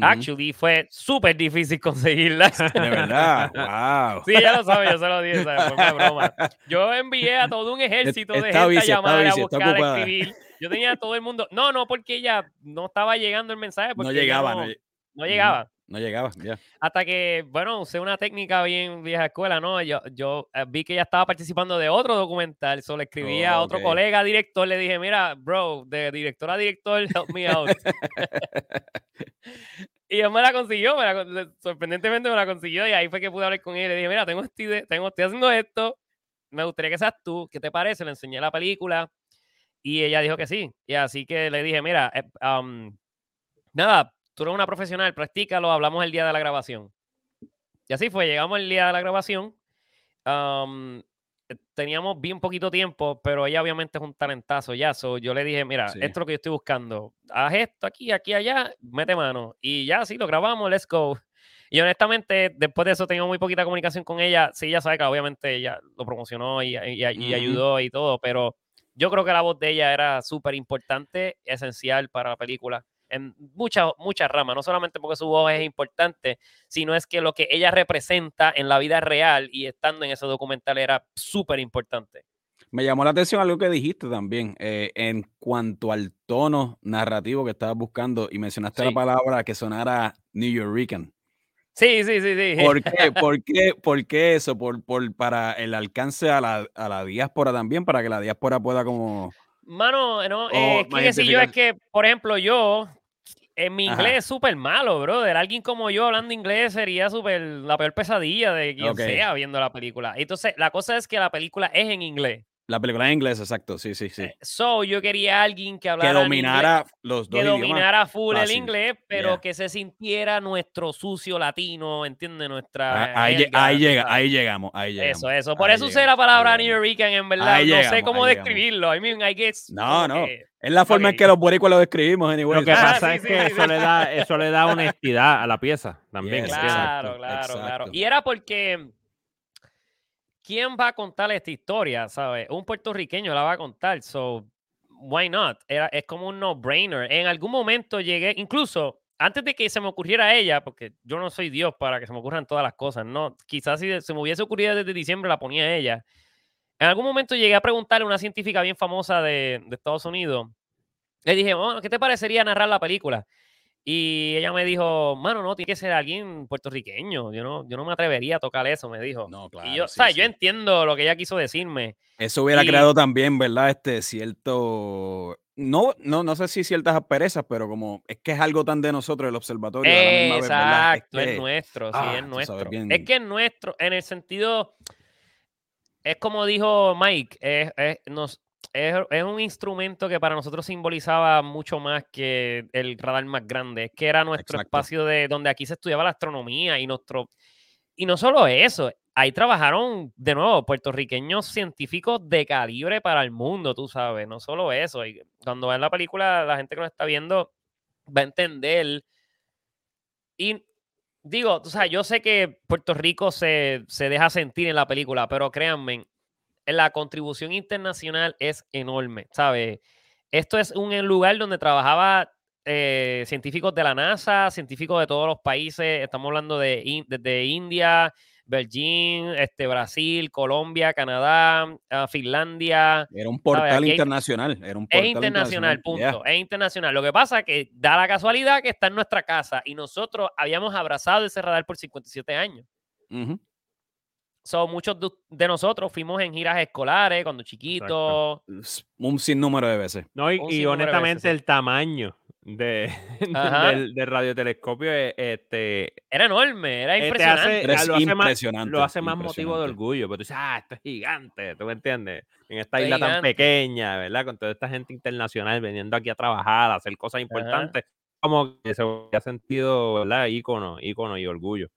Actually, fue súper difícil conseguirla. De verdad, wow. Sí, ya lo sabe, yo se lo dije, ¿sabes? Fue una broma. Yo envié a todo un ejército de gente a llamar, a buscar, a escribir. Yo tenía a todo el mundo. No, no, porque ella no estaba llegando el mensaje. no llegaba, no, no, llegaba. No llegaba, ya. Hasta que, bueno, usé una técnica bien vieja escuela, ¿no? Yo, yo eh, vi que ella estaba participando de otro documental, solo escribí a otro colega director, le dije, mira, bro, de director a director, help me out. y él me la consiguió, sorprendentemente me la consiguió, y ahí fue que pude hablar con él. Le dije, mira, tengo, este, tengo, estoy haciendo esto, me gustaría que seas tú, ¿qué te parece? Le enseñé la película, y ella dijo que sí. Y así que le dije, mira, eh, nada, tú eres una profesional, practícalo, hablamos el día de la grabación. Y así fue, llegamos el día de la grabación. Eh, teníamos bien poquito tiempo, pero ella obviamente es un talentazo ya. So, yo le dije, mira, esto es lo que yo estoy buscando. Haz esto aquí, aquí, allá, mete mano. Y ya, sí, lo grabamos, let's go. Y honestamente, después de eso tengo muy poquita comunicación con ella. Sí, ella sabe que obviamente ella lo promocionó y, ayudó y todo, pero yo creo que la voz de ella era súper importante, esencial para la película en muchas, muchas ramas, no solamente porque su voz es importante, sino es que lo que ella representa en la vida real y estando en ese documental era súper importante. Me llamó la atención algo que dijiste también, eh, en cuanto al tono narrativo que estabas buscando y mencionaste la palabra que sonara New Yorkican. Sí, sí, sí, sí. ¿Por qué, por qué, por qué eso? Por, por, para el alcance a la, a la diáspora también, para que la diáspora pueda como... Mano, no, eh, que yo es que, por ejemplo, yo en mi inglés es súper malo, brother. Alguien como yo hablando inglés sería súper la peor pesadilla de quien sea viendo la película. Entonces, la cosa es que la película es en inglés. La película en inglés, exacto, sí, sí, sí. Eh, so, yo quería alguien que hablara. Que dominara los dos Que dominara full el inglés, pero que se sintiera nuestro sucio latino, ¿entiendes? Nuestra. Ah, ahí, llega, ahí llegamos, ahí llegamos. Eso, eso. Por eso usé la palabra New Yorkican, en verdad. no sé cómo describirlo. I mean, I guess. No, no. Es la forma en que los boricuas lo describimos, anyway. Lo que ah, pasa es que eso, Le da, eso le da honestidad a la pieza también. claro, claro, claro. Y era porque ¿quién va a contar esta historia? ¿Sabes? Un puertorriqueño la va a contar, so why not? Era, es como un no-brainer. En algún momento llegué, incluso antes de que se me ocurriera ella, porque yo no soy Dios para que se me ocurran todas las cosas, no, quizás si se me hubiese ocurrido desde diciembre la ponía ella. En algún momento llegué a preguntarle a una científica bien famosa de, de Estados Unidos, le dije, oh, ¿qué te parecería narrar la película? Y ella me dijo, mano, no, tiene que ser alguien puertorriqueño. Yo no, yo no me atrevería a tocar eso, me dijo. No, claro. Y yo, ¿sabes? Yo entiendo lo que ella quiso decirme. Eso hubiera creado también, ¿verdad? Este cierto. No, no, no sé si ciertas asperezas, pero como es que es algo tan de nosotros, el observatorio. Exacto, es, nuestro, sí, es ah, nuestro. Es que es nuestro, en el sentido. Es como dijo Mike, es, es, nos, es, un instrumento que para nosotros simbolizaba mucho más que el radar más grande. Es que era nuestro espacio de donde aquí se estudiaba la astronomía y nuestro. Y no solo eso, ahí trabajaron de nuevo puertorriqueños científicos de calibre para el mundo, tú sabes. No solo eso. Y cuando vean la película, la gente que lo está viendo va a entender. Y digo, tú sabes, yo sé que Puerto Rico se, se deja sentir en la película, pero créanme, la contribución internacional es enorme, ¿sabes? Esto es un lugar donde trabajaba eh, científicos de la NASA, científicos de todos los países, estamos hablando de, de, India, Beijing, este, Brasil, Colombia, Canadá, ah, Finlandia. Era un portal internacional. Era un es internacional, punto. Es internacional. Lo que pasa es que da la casualidad que está en nuestra casa y nosotros habíamos abrazado ese radar por 57 años. Son muchos de, nosotros fuimos en giras escolares cuando chiquitos. Un sinnúmero de veces. No, y, honestamente el tamaño de, del, radiotelescopio e, este, era enorme, era impresionante. lo, hace impresionante, más, lo hace más motivo de orgullo, pero tú dices, ah, esto es gigante, ¿tú me entiendes? En esta isla tan pequeña, ¿verdad? Con toda esta gente internacional veniendo aquí a trabajar, a hacer cosas importantes, como que se había sentido, ¿verdad? Ícono, ícono y orgullo.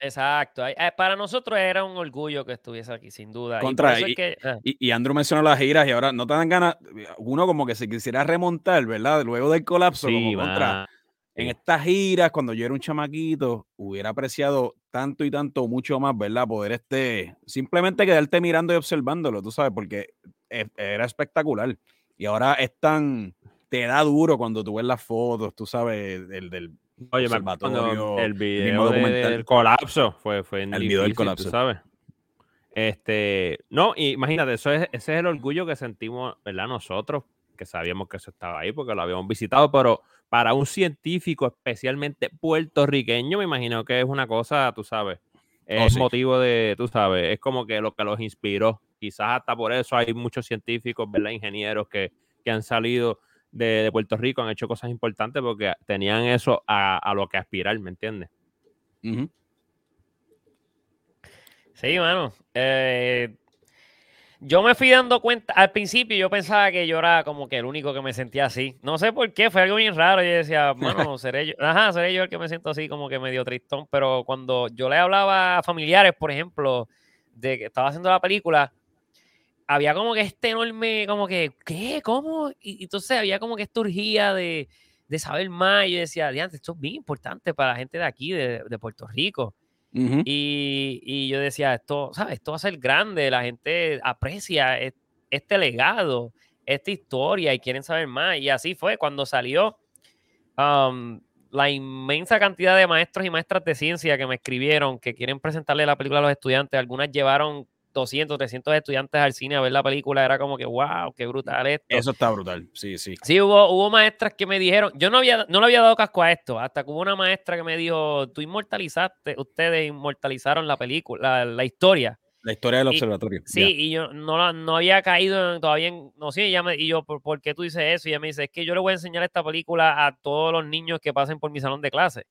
Exacto. Eh, para nosotros era un orgullo que estuviese aquí, sin duda. Contra, y, que, ah. y, Andrew mencionó las giras y ahora no te dan ganas, uno como que se quisiera remontar, ¿verdad? Luego del colapso, como contra. En estas giras, cuando yo era un chamaquito, hubiera apreciado tanto y tanto, mucho más, ¿verdad? Poder este, simplemente quedarte mirando y observándolo, tú sabes, porque e, era espectacular. Y ahora es tan, te da duro cuando tú ves las fotos, tú sabes, del, del Oye, cuando el video del colapso fue, fue en el video del colapso, ¿sabes? Este, no, imagínate, eso es, ese es el orgullo que sentimos, ¿verdad? Nosotros, que sabíamos que eso estaba ahí porque lo habíamos visitado, pero para un científico, especialmente puertorriqueño, me imagino que es una cosa, tú sabes, oh, es motivo de, tú sabes, es como que lo que los inspiró. Quizás hasta por eso hay muchos científicos, ¿verdad? Ingenieros que, que han salido de, Puerto Rico han hecho cosas importantes porque tenían eso a, lo que aspirar, ¿me entiendes? Sí, mano. Eh, yo me fui dando cuenta, al principio yo pensaba que yo era como que el único que me sentía así. No sé por qué, fue algo bien raro. Yo decía, bueno, seré yo, ajá, seré yo el que me siento así como que medio tristón. Pero cuando yo le hablaba a familiares, por ejemplo, de que estaba haciendo la película, había como que este enorme, como que, ¿qué? ¿Cómo? Y, entonces había como que esta urgía de, de saber más. Y yo decía, diante, esto es bien importante para la gente de aquí, de, de Puerto Rico. y, y, yo decía, esto, ¿sabes? Esto va a ser grande, la gente aprecia este legado, esta historia y quieren saber más. Y así fue cuando salió um, la inmensa cantidad de maestros y maestras de ciencia que me escribieron, que quieren presentarle la película a los estudiantes. Algunas llevaron 200, 300 estudiantes al cine a ver la película, era como que, wow, qué brutal esto. Eso está brutal, sí, sí. Sí, hubo, hubo maestras que me dijeron, yo no, había, no le había dado casco a esto, hasta que hubo una maestra que me dijo, tú inmortalizaste, ustedes inmortalizaron la película, la, historia. La historia del observatorio. Sí, y yo no, no había caído todavía en, no sé, ella me, y yo, ¿por, qué tú dices eso? Y ella me dice, es que yo le voy a enseñar esta película a todos los niños que pasen por mi salón de clase.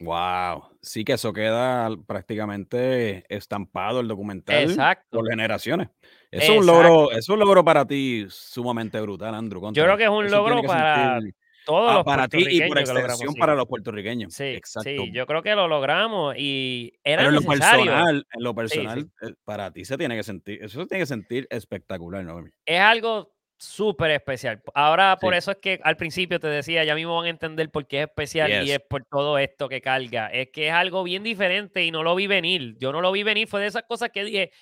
Wow, sí que eso queda prácticamente estampado el documental por generaciones. Eso es un logro, es un logro para ti sumamente brutal, Andrew. Yo creo que es un logro para todos ah, los para ti y por extensión para los puertorriqueños. Sí, Exacto. sí, yo creo que lo logramos y era Pero en lo personal, en lo personal, eh, para ti se tiene que sentir, eso se tiene que sentir espectacular, ¿no? Es algo súper especial. Ahora, por eso es que al principio te decía, ya mismo van a entender por qué es especial y es por todo esto que carga. Es que es algo bien diferente y no lo vi venir. Yo no lo vi venir, fue de esas cosas que dije,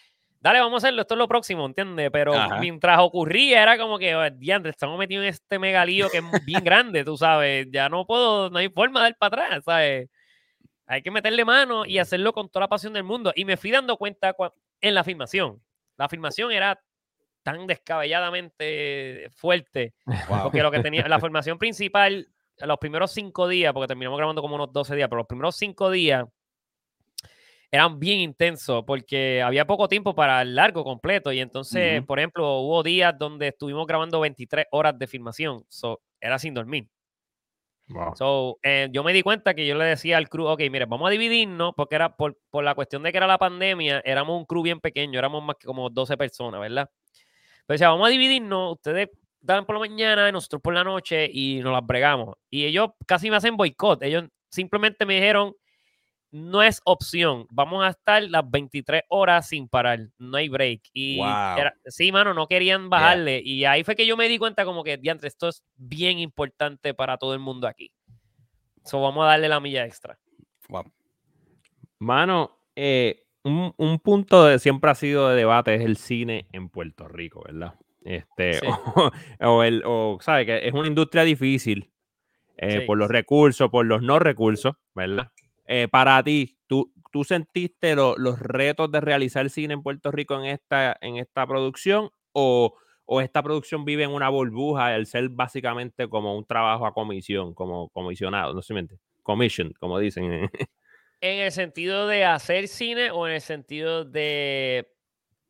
dale, vamos a hacerlo, esto es lo próximo, ¿entiendes? Pero mientras ocurría, era como que, diantre, estamos metidos en este megalío que es bien grande, tú sabes, ya no puedo, no hay forma de dar para atrás, ¿sabes? Hay que meterle mano y hacerlo con toda la pasión del mundo. Y me fui dando cuenta en la filmación. La filmación era tan descabelladamente fuerte. Porque lo que tenía, la formación principal, los primeros cinco días, porque terminamos grabando como unos 12 días, pero los primeros cinco días eran bien intensos porque había poco tiempo para el largo completo. Y entonces, por ejemplo, hubo días donde estuvimos grabando 23 horas de filmación. So, era sin dormir. So, eh, yo me di cuenta que yo le decía al crew, ok, mire, vamos a dividirnos, porque era por, por, la cuestión de que era la pandemia, éramos un crew bien pequeño, éramos más que como 12 personas, ¿verdad? Pero decía, vamos a dividirnos, ustedes dan por la mañana, nosotros por la noche y nos las bregamos. Y ellos casi me hacen boicot. Ellos simplemente me dijeron, no es opción, vamos a estar las 23 horas sin parar, no hay break. Y sí, mano, no querían bajarle. Y ahí fue que yo me di cuenta como que, diantre, esto es bien importante para todo el mundo aquí. So, vamos a darle la milla extra. Mano, eh, un, punto de siempre ha sido de debate es el cine en Puerto Rico, ¿verdad? Este, o, el, o, ¿sabe? Que es una industria difícil eh, por los recursos, por los no recursos, ¿verdad? Eh, para ti, ¿tú, tú sentiste los retos de realizar cine en Puerto Rico en esta, en esta producción o, o esta producción vive en una burbuja el ser básicamente como un trabajo a comisión, como comisionado, no sé si me Commission, como dicen. ¿En el sentido de hacer cine o en el sentido de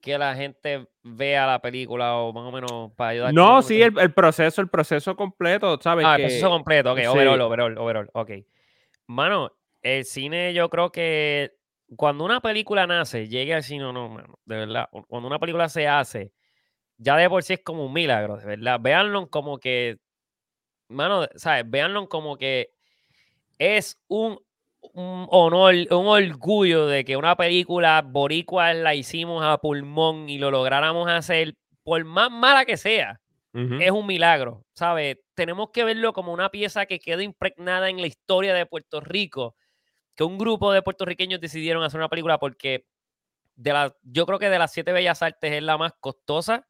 que la gente vea la película o más o menos para ayudar? No, sí, el, proceso, el proceso completo, ¿sabes? Ah, el proceso completo, ok, overall, overall, overall, ok. Mano, el cine yo creo que cuando una película nace, llegue al cine no, mano, de verdad, cuando una película se hace, ya de por sí es como un milagro, de verdad. Véanlo como que, mano, ¿sabes? Véanlo como que es un, un honor, un orgullo de que una película boricua la hicimos a pulmón y lo lográramos hacer, por más mala que sea. Es un milagro, ¿sabes? Tenemos que verlo como una pieza que queda impregnada en la historia de Puerto Rico que un grupo de puertorriqueños decidieron hacer una película porque de la, yo creo que de las siete bellas artes es la más costosa,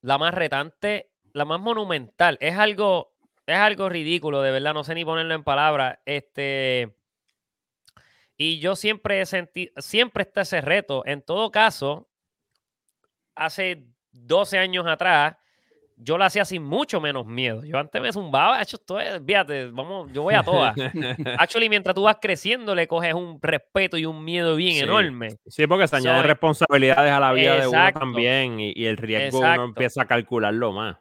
la más retante, la más monumental. Es algo, es algo ridículo, de verdad, no sé ni ponerlo en palabras. Este, y yo siempre he sentido, siempre está ese reto. En todo caso, hace 12 años atrás, yo lo hacía sin mucho menos miedo. Yo antes me zumbaba, hecho esto es, fíjate, vamos, yo voy a todas. Actually, mientras tú vas creciendo, le coges un respeto y un miedo bien enorme. Sí, porque se añaden responsabilidades a la vida de uno también y, el riesgo uno empieza a calcularlo más.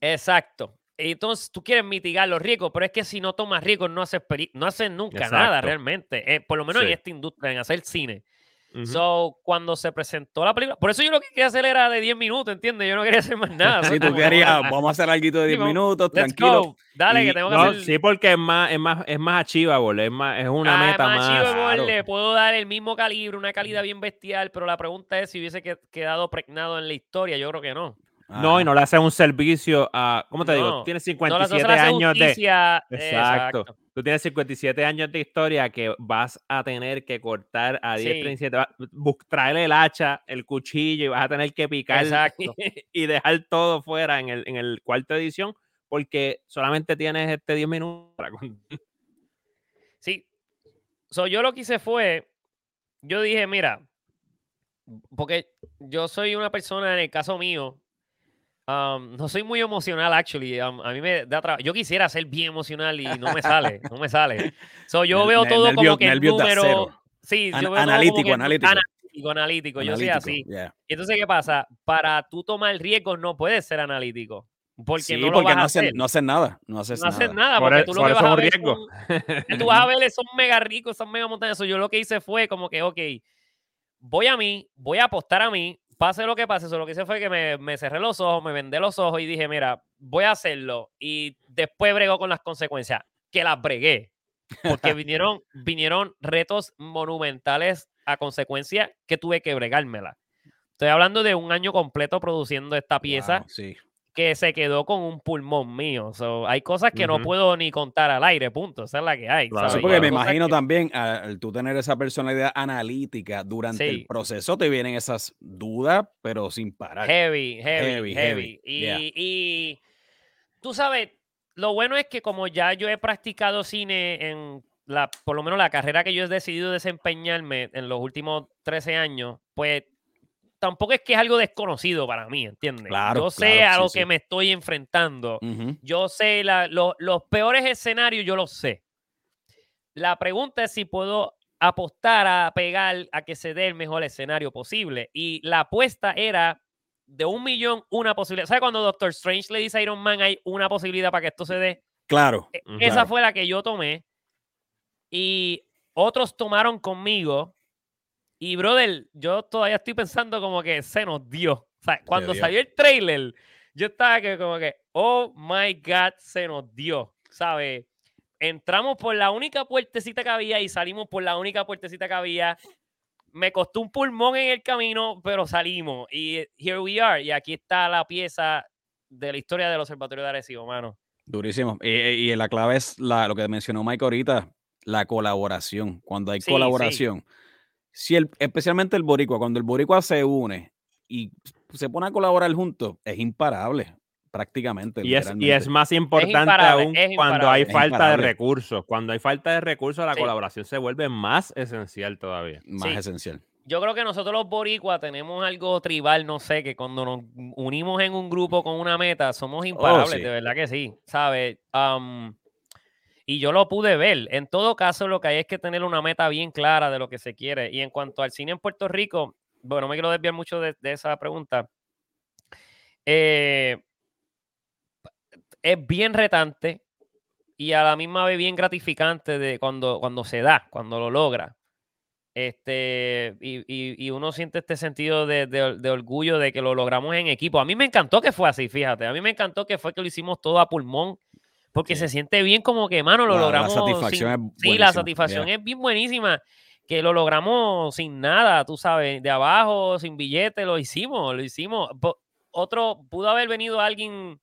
Exacto. Entonces tú quieres mitigar los riesgos, pero es que si no tomas riesgos no haces, no haces nunca nada realmente. Eh, por lo menos en esta industria, en hacer cine. So, cuando se presentó la película, por eso yo lo que quería hacer era de 10 minutos, ¿entiendes? Yo no quería hacer más nada. Si tú querías, vamos a hacer algo de 10 minutos, tranquilo. Dale, que tengo que hacer... Sí, porque es más, es más, es más achievable, es, más, es una ah, meta más. más Le puedo dar el mismo calibre, una calidad bien bestial, pero la pregunta es si hubiese quedado pregnado en la historia. Yo creo que no. No, y no le hace un servicio a. ¿Cómo te digo? Tienes 57 años de. Exacto. Tú tienes 57 años de historia que vas a tener que cortar a 10, 37. Traerle el hacha, el cuchillo y vas a tener que picar y dejar todo fuera en el, en el cuarto edición porque solamente tienes este 10 minutos para. Sí. So, yo lo que hice fue. Yo dije, mira, porque yo soy una persona, en el caso mío, Um, no soy muy emocional, actually. Um, a mí me da trabajo. Yo quisiera ser bien emocional y no me sale, no me sale. So, yo veo todo como que el número. Sí, yo veo analítico, analítico. analítico. Analítico, Yo soy así. Y entonces, ¿qué pasa? Para tú tomar riesgo no puedes ser analítico. Porque no lo vas a hacer. no haces nada. No haces no nada. nada. Porque e, tú lo que vas a ver riesgo. tú vas a ver son mega ricos, son mega montañas. Yo lo que hice fue como que, ok, voy a mí, voy a apostar a mí, pase lo que pase, eso lo que hice fue que me, cerré los ojos, me vendé los ojos y dije, mira, voy a hacerlo. Y después bregó con las consecuencias, que las bregué. Porque vinieron, vinieron retos monumentales a consecuencia que tuve que bregármela. Estoy hablando de un año completo produciendo esta pieza. sí que se quedó con un pulmón mío. hay cosas que no puedo ni contar al aire, punto. Esa es la que hay. porque me imagino también al tú tener esa personalidad analítica durante el proceso te vienen esas dudas, pero sin parar. Heavy, heavy, heavy. Y, tú sabes, lo bueno es que como ya yo he practicado cine en la, por lo menos la carrera que yo he decidido desempeñarme en los últimos 13 años, pues tampoco es que es algo desconocido para mí, ¿entiendes? Claro, yo sé a lo que me estoy enfrentando. Yo sé los peores escenarios, yo los sé. La pregunta es si puedo apostar a pegar a que se dé el mejor escenario posible. Y la apuesta era de un millón, una posibilidad. ¿Sabes cuando Doctor Strange le dice a Iron Man hay una posibilidad para que esto se dé? Claro. E, esa fue la que yo tomé. Y otros tomaron conmigo y, brother, yo todavía estoy pensando como que se nos dio. O sea, cuando salió el trailer, yo estaba que como que, oh my God, se nos dio. ¿Sabes? Entramos por la única puertecita que había y salimos por la única puertecita que había. Me costó un pulmón en el camino, pero salimos. Y here we are. Y aquí está la pieza de la historia del Observatorio de Arecibo, mano. Durísimo. Y, la clave es la, lo que mencionó Mike ahorita, la colaboración. Cuando hay colaboración si el, especialmente el boricua, cuando el boricua se une y se pone a colaborar juntos, es imparable prácticamente. Y es, y es más importante aún cuando hay falta de recursos. Cuando hay falta de recursos, la colaboración se vuelve más esencial todavía. Más esencial. Yo creo que nosotros los boricuas tenemos algo tribal, no sé, que cuando nos unimos en un grupo con una meta, somos oh, imparables, de verdad que sí, ¿sabes? Y yo lo pude ver. En todo caso, lo que hay es que tener una meta bien clara de lo que se quiere. Y en cuanto al cine en Puerto Rico, bueno, me quiero desviar mucho de, esa pregunta. Eh, es bien retante y a la misma vez bien gratificante de cuando, cuando se da, cuando lo logra. Este, y, uno siente este sentido de, orgullo de que lo logramos en equipo. A mí me encantó que fue así, fíjate. A mí me encantó que fue que lo hicimos todo a pulmón, porque se siente bien como que, mano, lo logramos. La satisfacción es Sí, la satisfacción es bien buenísima. Que lo logramos sin nada, tú sabes, de abajo, sin billete, lo hicimos, lo hicimos. Otro, pudo haber venido alguien,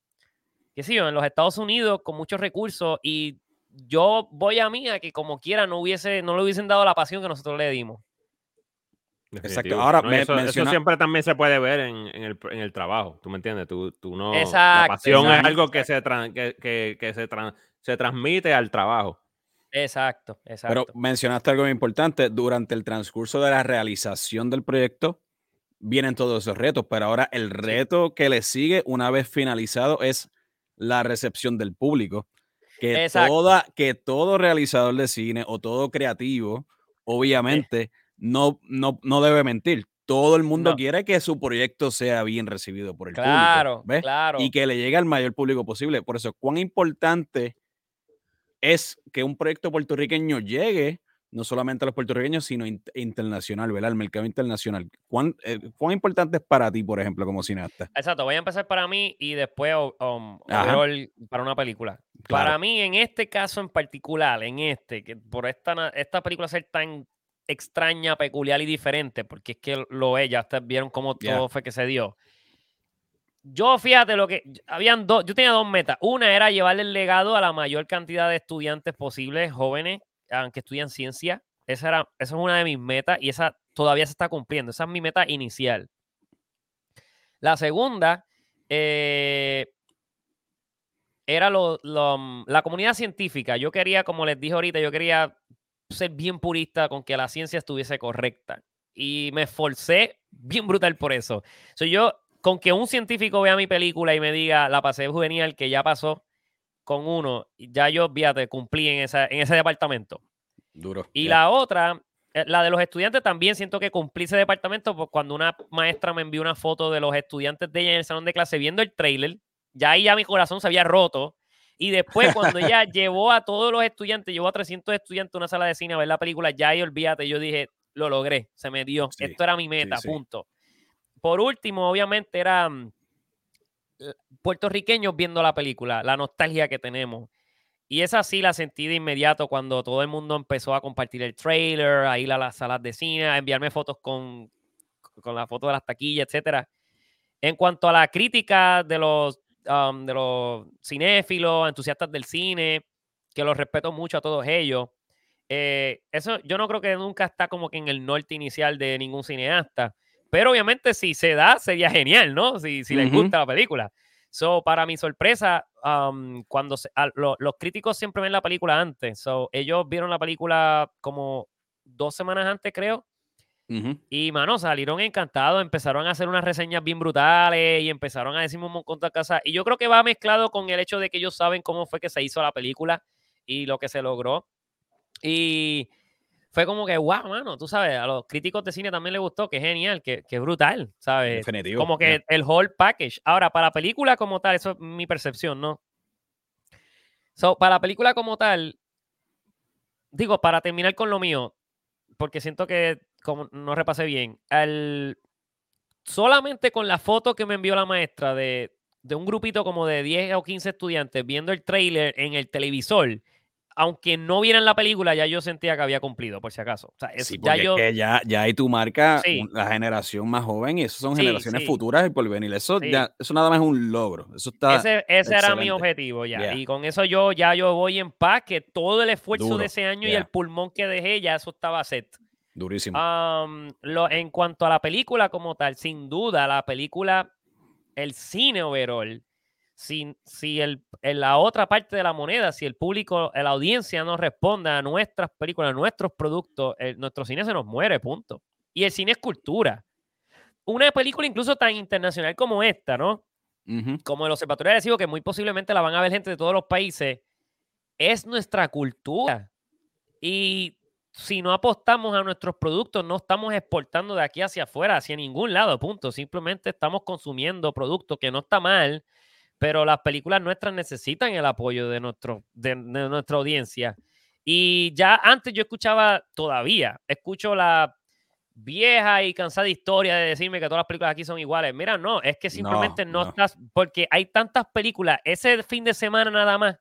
qué sé yo, en los Estados Unidos con muchos recursos y yo voy a mí a que como quiera no hubiese, no le hubiesen dado la pasión que nosotros le dimos. Exacto. Ahora, eso, siempre también se puede ver en, el, trabajo, ¿tú me entiendes? Tú, no, la pasión es algo que, se, que, se, se transmite al trabajo. Exacto, exacto. Pero mencionaste algo muy importante, durante el transcurso de la realización del proyecto vienen todos esos retos, pero ahora el reto que le sigue una vez finalizado es la recepción del público que, toda, que todo realizador de cine o todo creativo, obviamente, no, no, no debe mentir. Todo el mundo quiere que su proyecto sea bien recibido por el público. ¿ves? Claro. Y que le llegue al mayor público posible. Por eso, cuán importante es que un proyecto puertorriqueño llegue no solamente a los puertorriqueños, sino internacional, ¿verdad? El mercado internacional. ¿Cuán, eh, ¿Cuán, importante es para ti, por ejemplo, como cineasta? Exacto, voy a empezar para mí y después um, para una película. Para mí, en este caso en particular, en este, que por esta, esta película ser tan extraña, peculiar y diferente, porque es que lo es, ya ustedes vieron cómo todo fue que se dio. Yo, fíjate, lo que habían dos, yo tenía dos metas. Una era llevarle el legado a la mayor cantidad de estudiantes posibles, jóvenes, aunque estudian ciencia. Esa, era, esa es una de mis metas y esa todavía se está cumpliendo. Esa es mi meta inicial. La segunda eh, era lo, mm, la comunidad científica. Yo quería, como les dije ahorita, yo quería ser bien purista con que la ciencia estuviese correcta. Y me esforcé bien brutal por eso. So, yo, con que un científico vea mi película y me diga, la pasé juvenil, que ya pasó, con uno, ya yo, fíjate, cumplí en, esa, en ese departamento. Duro. Y la otra, eh, la de los estudiantes también siento que cumplí ese departamento pues, cuando una maestra me envió una foto de los estudiantes de ella en el salón de clase viendo el trailer, ya ahí ya mi corazón se había roto. Y después cuando ella llevó a todos los estudiantes, llevó a 300 estudiantes a una sala de cine a ver la película, ya ahí olvídate, yo dije, lo logré, se me dio, esto era mi meta, punto. Por último, obviamente era mm, puertorriqueños viendo la película, la nostalgia que tenemos. Y esa sí la sentí de inmediato cuando todo el mundo empezó a compartir el trailer, a ir a las salas de cine, a enviarme fotos con, con la foto de las taquillas, etcétera. En cuanto a la crítica de los, um, de los cinéfilos, entusiastas del cine, que los respeto mucho a todos ellos, eh, eso yo no creo que nunca está como que en el norte inicial de ningún cineasta. Pero obviamente si se da, sería genial, ¿no? Si, si les gusta la película. So, para mi sorpresa, cuando los críticos siempre ven la película antes. So, ellos vieron la película como dos semanas antes, creo. Y, mano, salieron encantados, empezaron a hacer unas reseñas bien brutales y empezaron a decirme un montón de cosas. Y yo creo que va mezclado con el hecho de que ellos saben cómo fue que se hizo la película y lo que se logró. Y fue como que, wow, mano, tú sabes, a los críticos de cine también les gustó, que genial, que, que brutal, ¿sabes? Definitivo. Como que el whole package. Ahora, para la película como tal, eso es mi percepción, ¿no? So, para la película como tal, digo, para terminar con lo mío, porque siento que como no repasé bien, al, solamente con la foto que me envió la maestra de, de un grupito como de 10 o 15 estudiantes viendo el trailer en el televisor, aunque no vieran la película, ya yo sentía que había cumplido, por si acaso. O sea, ya, yo... ya, ya hay tu marca la generación más joven y eso son generaciones futuras y por venir. Eso, ya, eso nada más es un logro. Eso está ese, ese era mi objetivo ya. Y con eso yo ya yo voy en paz, que todo el esfuerzo de ese año y el pulmón que dejé, ya eso estaba set. Durísimo. lo, en cuanto a la película como tal, sin duda, la película, el cine overall si, si el, en la otra parte de la moneda, si el público, la audiencia no responde a nuestras películas, a nuestros productos, nuestro cine se nos muere, punto. Y el cine es cultura. Una película incluso tan internacional como esta, ¿no? Como el Observatorio que muy posiblemente la van a ver gente de todos los países, es nuestra cultura. Y si no apostamos a nuestros productos, no estamos exportando de aquí hacia afuera, hacia ningún lado, punto. Simplemente estamos consumiendo productos que no está mal, pero las películas nuestras necesitan el apoyo de, nuestro, de, nuestra audiencia. Y ya antes yo escuchaba, todavía, escucho la vieja y cansada historia de decirme que todas las películas aquí son iguales. Mira, no, es que simplemente no, estás, porque hay tantas películas, ese fin de semana nada más,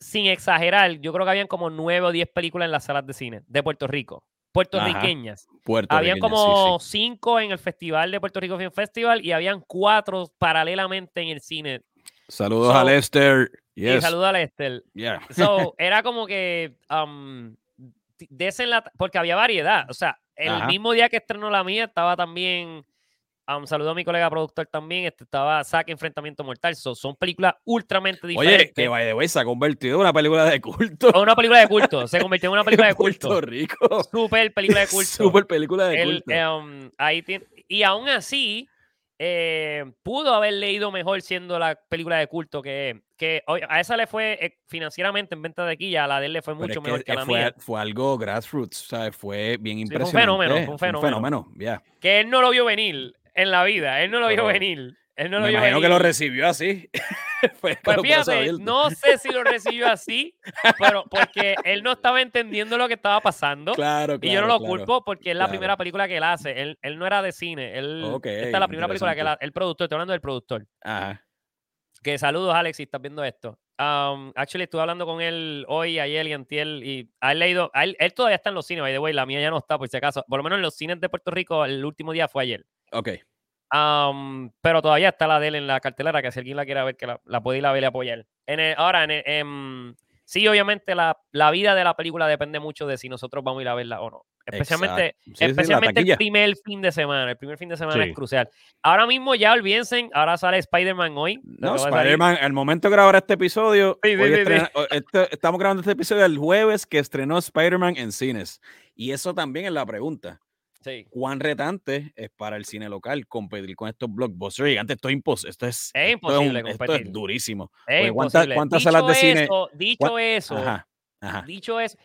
sin exagerar, yo creo que habían como nueve o diez películas en las salas de cine de Puerto Rico, puertorriqueñas. habían como cinco en el Festival de Puerto Rico Film Festival y habían cuatro paralelamente en el cine. Saludos a Lester. Y saludos a Lester. So, era como que um, porque había variedad. O sea, el mismo día que estrenó la mía estaba también un saludo a mi colega productor también. Este estaba Saque Enfrentamiento Mortal. son películas ultramente diferentes. Oye, que vaya de se ha convertido en una película de culto. una película de culto. Se convirtió en una película de culto. Puerto Rico. Super película de culto. Super película de culto. Em, ahí y aún así, eh, pudo haber leído mejor siendo la película de culto que, que a esa le fue eh, financieramente en venta de quilla, a la de él le fue mucho mejor que, a la fue, mía. Fue algo grassroots, ¿sabes? Fue bien impresionante. fue un fenómeno, fue un fenómeno. fenómeno, ya. Que él no lo vio venir en la vida. Él no lo vio venir. Él no lo me vio imagino que lo recibió así. pues fíjate, no sé si lo recibió así, pero porque él no estaba entendiendo lo que estaba pasando. Claro, y yo no lo culpo porque es la primera película que él hace. Él, él no era de cine. Él, esta es la primera película que él, el productor, estoy hablando del productor. Ajá. Que saludos, Alex, si estás viendo esto. Um, actually, estuve hablando con él hoy, ayer y antiel, y ha leído, él, él, todavía está en los cines, by the way, la mía ya no está, por si acaso. Por lo menos en los cines de Puerto Rico, el último día fue ayer. Ok pero todavía está la de él en la cartelera, que si alguien la quiere ver, que la, puede ir a ver y apoyar. En ahora, en, sí, obviamente la, la, vida de la película depende mucho de si nosotros vamos a ir a verla o no. Especialmente, especialmente el primer fin de semana. El primer fin de semana es crucial. Ahora mismo ya olvídense, ahora sale Spider-Man hoy. No, Spider-Man, al momento de grabar este episodio, este, estamos grabando este episodio el jueves que estrenó Spider-Man en cines. Y eso también es la pregunta. ¿Cuán retante es para el cine local competir con estos blockbusters gigantes? Esto es, imposible. esto es, imposible esto es, durísimo. ¿Cuántas, salas de cine? dicho eso, dicho eso,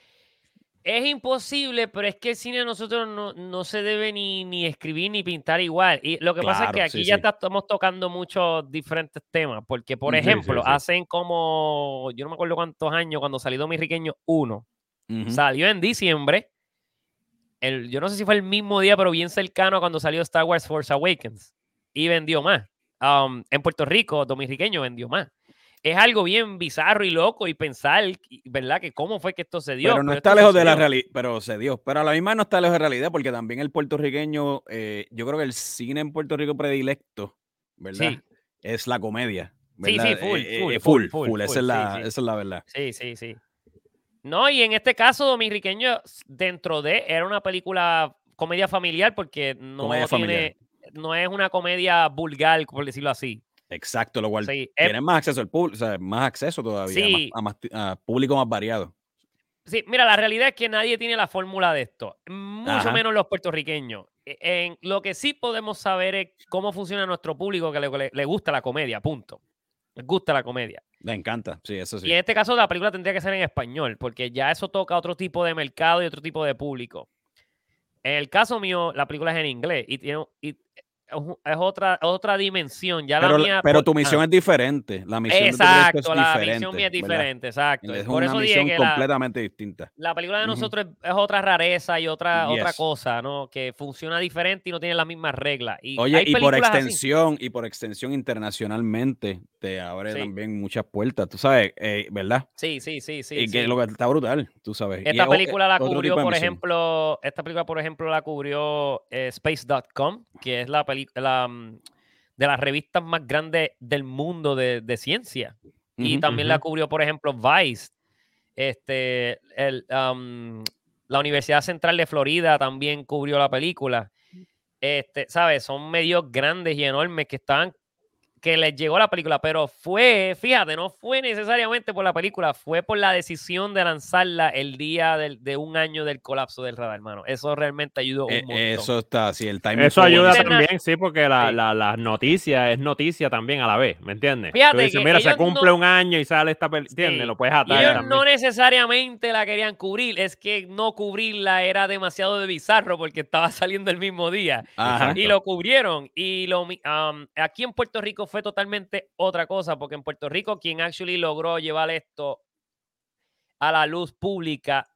es imposible, pero es que el cine a nosotros no, se debe ni, ni, escribir ni pintar igual. Y lo que pasa es que aquí ya estamos tocando muchos diferentes temas, porque, por ejemplo, hacen como, yo no me acuerdo cuántos años, cuando salió Dominiqueño 1, salió en diciembre yo no sé si fue el mismo día, pero bien cercano cuando salió Star Wars Force Awakens y vendió más. Um, en Puerto Rico, dominiqueño vendió más. Es algo bien bizarro y loco y pensar, ¿verdad? Que cómo fue que esto se dio. Pero no está lejos de la realidad, pero se dio. Pero a la misma no está lejos de la realidad porque también el puertorriqueño, eh, yo creo que el cine en Puerto Rico predilecto, ¿verdad? Es la comedia. Sí, sí, full, eh, eh, full, full, esa, es la, esa es la verdad. Sí, sí, sí. No, y en este caso, Dominiqueño, dentro de, era una película comedia familiar porque no tiene, no es una comedia vulgar, por decirlo así. Exacto, lo cual tiene más acceso al público, sea, más acceso todavía a, público más variado. Sí, mira, la realidad es que nadie tiene la fórmula de esto, mucho menos los puertorriqueños. E, en, lo que sí podemos saber es cómo funciona nuestro público que le gusta la comedia, punto. Les gusta la comedia. Le encanta, sí, eso sí. Y en este caso la película tendría que ser en español, porque ya eso toca otro tipo de mercado y otro tipo de público. En el caso mío, la película es en inglés y, tiene, y es otra, otra dimensión. Ya pero, la mía, pero tu misión es diferente. La misión exacto, de la misión mía es diferente, exacto. Es Por una eso misión completamente distinta. La película de nosotros es, otra rareza y otra, otra cosa, ¿no? Que funciona diferente y no tiene las mismas reglas. Y Oye, y por extensión, y por extensión internacionalmente, te abre también muchas puertas, tú sabes, eh, ¿verdad? Sí, sí, sí, sí. Y que lo que está brutal, tú sabes. Esta película la cubrió, por ejemplo, esta película, por ejemplo, la cubrió eh, Space.com, que es la película Mm, de las revistas más grandes del mundo de, ciencia. y también la cubrió, por ejemplo, Vice. Este, el, la Universidad Central de Florida también cubrió la película. Este, ¿sabes? Son medios grandes y enormes que estaban que les llegó la película, pero fue, fíjate, no fue necesariamente por la película, fue por la decisión de lanzarla el día de un año del colapso del radar, hermano. Eso realmente ayudó un eh, montón. Eso está, sí, el timing. Eso ayuda también, sí, porque la, la, noticia es noticia también a la vez, ¿me entiendes? Fíjate mira, se cumple un año y sale esta película, ¿entiendes? Lo puedes atar. ellos no necesariamente la querían cubrir, es que no cubrirla era demasiado de bizarro porque estaba saliendo el mismo día. Y lo cubrieron. Y lo, aquí en Puerto Rico fue totalmente otra cosa, porque en Puerto Rico quien actually logró llevar esto a la luz pública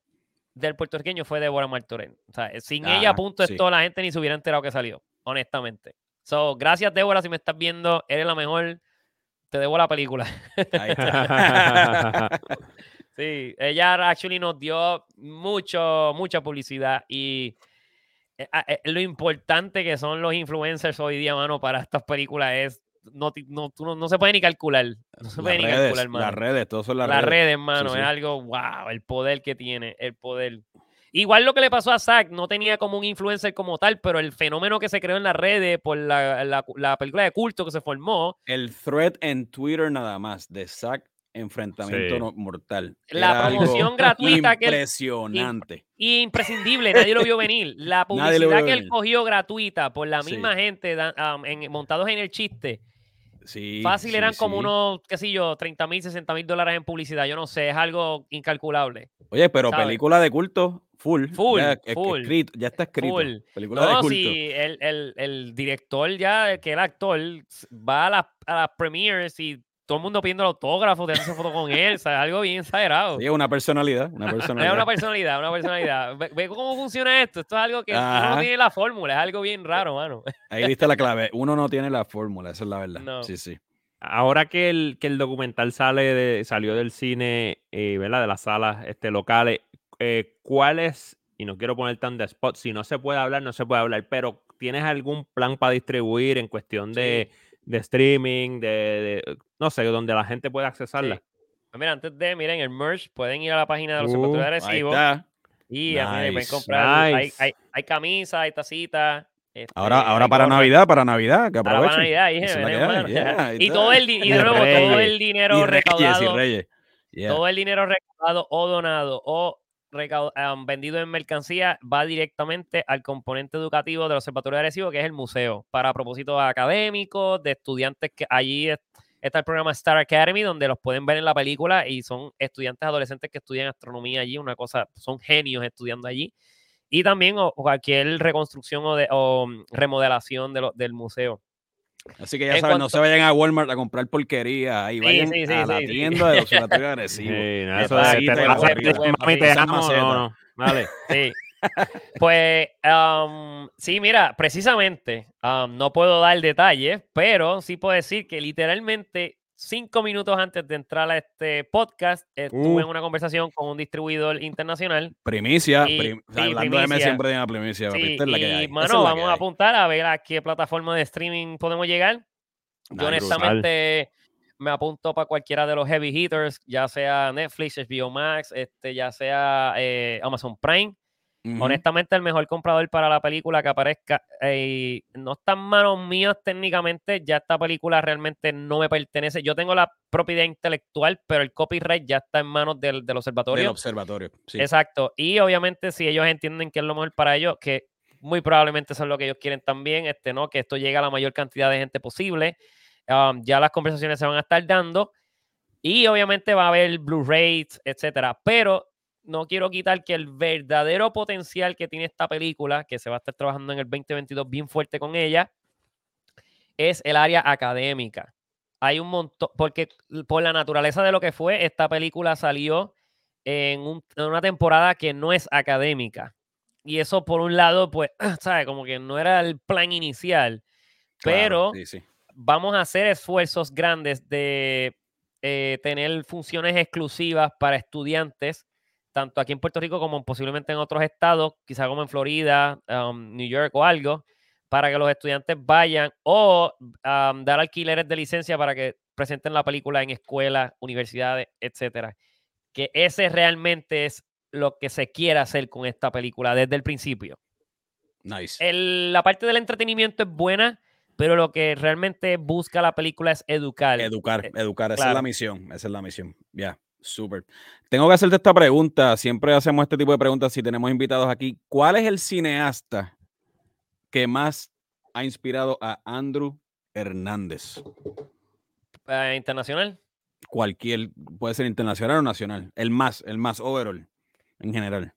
del puertorriqueño fue Deborah Martorell. O sea, sin ella, a punto de la gente ni se hubiera enterado que salió, honestamente. So, gracias, Débora, si me estás viendo, eres la mejor. Te debo la película. sí, ella actually nos dio mucho, mucha publicidad y eh, ah, eh, lo importante que son los influencers hoy día, mano, para estas películas es no, no, no, se puede ni calcular. No se puede ni calcular, Las redes, todo son las, las redes. hermano, es algo, wow, el poder que tiene, el poder. Igual lo que le pasó a Zack, no tenía como un influencer como tal, pero el fenómeno que se creó en las redes por la, la, película de culto que se formó. El thread en Twitter nada más de Zack enfrentamiento mortal. La promoción gratuita que impresionante y imprescindible, nadie lo vio venir. La publicidad que él cogió gratuita por la misma gente montados en el chiste Fácil eran como unos, qué sé yo, 30 mil, 60 mil dólares en publicidad. Yo no sé, es algo incalculable. Oye, pero película de culto, full. Full, ya, full. ya está escrito. Full. Película no, de culto. Sí, el, el, el, director ya, que el actor, va a las, a las premieres y todo el mundo pidiendo el autógrafo, hace foto con él, o sea, algo bien exagerado. Sí, una personalidad, una personalidad. es una personalidad, una personalidad. Ve, cómo funciona esto. Esto es algo que uno no tiene la fórmula, es algo bien raro, mano. Ahí viste la clave. Uno no tiene la fórmula, esa es la verdad. Sí, sí. Ahora que el, que el documental sale de, salió del cine, eh, ¿verdad? De las salas este, locales, eh, ¿cuál es, y no quiero poner tan de spot, si no se puede hablar, no se puede hablar, pero ¿tienes algún plan para distribuir en cuestión de de streaming, de, no sé, donde la gente pueda accesarla. Pues mira, antes de, miren, el merch, pueden ir a la página de los uh, de Arecibo. Y nice, pueden comprar. Hay, hay, hay camisas, hay tacitas. Este, ahora, ahora para Navidad, para Navidad, que aprovechen. para Navidad, dije, y, todo el, y de nuevo, todo el dinero recaudado. Todo el dinero recaudado o donado o vendido en mercancía va directamente al componente educativo del Observatorio de Arecibo, que es el museo, para propósitos académicos, de estudiantes que allí está el programa Star Academy, donde los pueden ver en la película y son estudiantes adolescentes que estudian astronomía allí, una cosa, son genios estudiando allí. Y también cualquier reconstrucción o, de, mm, remodelación del museo. Así que ya saben, no se vayan a Walmart a comprar porquería. Ahí vayan a la tienda de observatorio agresivo. Vale. Sí. Pues um, sí, mira, precisamente um, no puedo dar detalles, pero sí puedo decir que literalmente cinco minutos antes de entrar a este podcast, estuve en uh. una conversación con un distribuidor internacional. Primicia, hablando de siempre de una primicia. Sí, y, mano, vamos a apuntar a ver a qué plataforma de streaming podemos llegar. Yo honestamente me apunto para cualquiera de los heavy hitters, ya sea Netflix, HBO Max, este, ya sea eh, Amazon Prime. Honestamente, el mejor comprador para la película que aparezca eh, no está en manos mías técnicamente. Ya esta película realmente no me pertenece. Yo tengo la propiedad intelectual, pero el copyright ya está en manos del, observatorio. Del observatorio, sí. Exacto. Y obviamente, si ellos entienden que es lo mejor para ellos, que muy probablemente eso es lo que ellos quieren también, este, ¿no? Que esto llegue a la mayor cantidad de gente posible. Um, ya las conversaciones se van a estar dando. Y obviamente va a haber Blu-rays, etcétera. Pero no quiero quitar que el verdadero potencial que tiene esta película, que se va a estar trabajando en el 2022 bien fuerte con ella, es el área académica. Hay un montón, porque por la naturaleza de lo que fue, esta película salió en, una temporada que no es académica. Y eso, por un lado, pues, ¿sabes? Como que no era el plan inicial. pero vamos a hacer esfuerzos grandes de eh, tener funciones exclusivas para estudiantes tanto aquí en Puerto Rico como posiblemente en otros estados, quizá como en Florida, um, New York o algo, para que los estudiantes vayan o um, dar alquileres de licencia para que presenten la película en escuelas, universidades, etcétera. Que ese realmente es lo que se quiere hacer con esta película desde el principio. Nice. la parte del entretenimiento es buena, pero lo que realmente busca la película es educar. Educar, eh, educar, esa es la misión, esa es la misión. Ya, súper. Tengo que hacerte esta pregunta, siempre hacemos este tipo de preguntas si tenemos invitados aquí. ¿Cuál es el cineasta que más ha inspirado a Andrew Hernández? Eh, ¿Internacional? Cualquier, puede ser internacional o nacional. El más, el más overall, en general.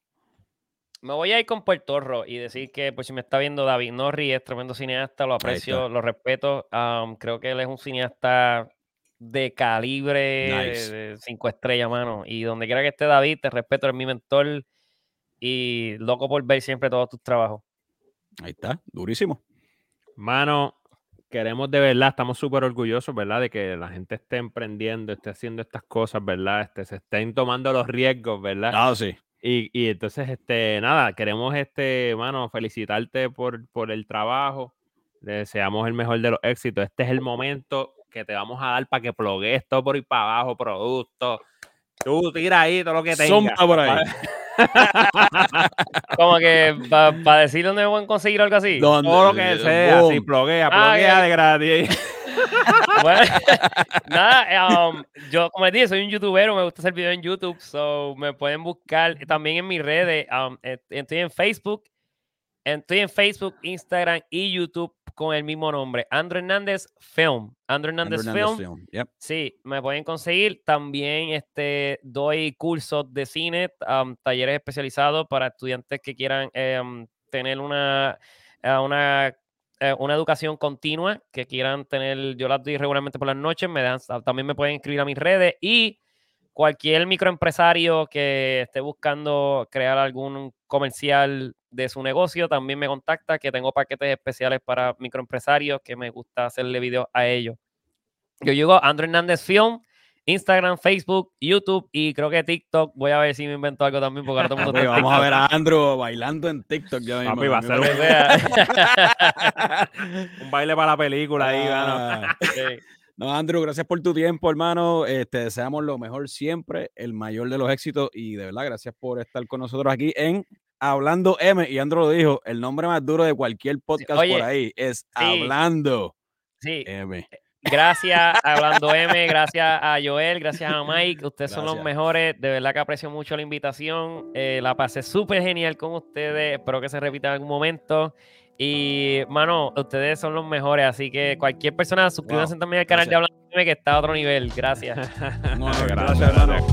Me voy a ir con Puerto Rico y decir que, pues si me está viendo David Norri, es tremendo cineasta, lo aprecio, lo respeto. creo que él es un cineasta de calibre de cinco estrellas, mano. Y donde quiera que esté David, te respeto, eres mi mentor y loco por ver siempre todos tus trabajos. Ahí está, durísimo. Mano, queremos de verdad, estamos súper orgullosos, ¿verdad? De que la gente esté emprendiendo, esté haciendo estas cosas, ¿verdad? Este, se estén tomando los riesgos, ¿verdad? Ah, sí. Y, entonces, este, nada, queremos, este, mano, felicitarte por, por el trabajo. Le deseamos el mejor de los éxitos. Este es el momento que te vamos a dar para que plogues todo por ir para abajo, productos. Tú tira ahí todo lo que tengas. por ahí. Como que para decir dónde pueden conseguir algo así. Todo lo que sea, si ploguea, ah, ploguea de gratis. bueno, nada, um, yo como les dije, soy un youtuber, me gusta hacer videos en YouTube, so me pueden buscar también en mis redes. Um, estoy en Facebook, estoy en Facebook, Instagram y YouTube con el mismo nombre, Andrew Hernández Film. Andrew Hernández, Film. Sí, me pueden conseguir. También este, doy cursos de cine, um, talleres especializados para estudiantes que quieran em, tener una, eh, una eh, una educación continua que quieran tener, yo las doy regularmente por las noches, me dan, también me pueden inscribir a mis redes y cualquier microempresario que esté buscando crear algún comercial de su negocio, también me contacta, que tengo paquetes especiales para microempresarios, que me gusta hacerle videos a ellos. Yo llego a Andrew Hernández Film Instagram, Facebook, YouTube y creo que TikTok. Voy a ver si me invento algo también porque ahora todo el mundo Vamos a ver a Andrew bailando en TikTok ya mismo. va a ser un baile para la película ahí, ah, No, Andrew, gracias por tu tiempo, hermano. Te este, deseamos lo mejor siempre, el mayor de los éxitos y de verdad, gracias por estar con nosotros aquí en Hablando M. Y Andrew lo dijo, el nombre más duro de cualquier podcast por ahí es Hablando sí. M. Gracias a Hablando M, gracias a Joel, gracias a Mike. Ustedes son los mejores. De verdad que aprecio mucho la invitación. Eh, la pasé súper genial con ustedes. Espero que se repita en algún momento. Y, mano, ustedes son los mejores. Así que cualquier persona, suscríbanse también al canal de Hablando M que está a otro nivel. Gracias. gracias, hermano.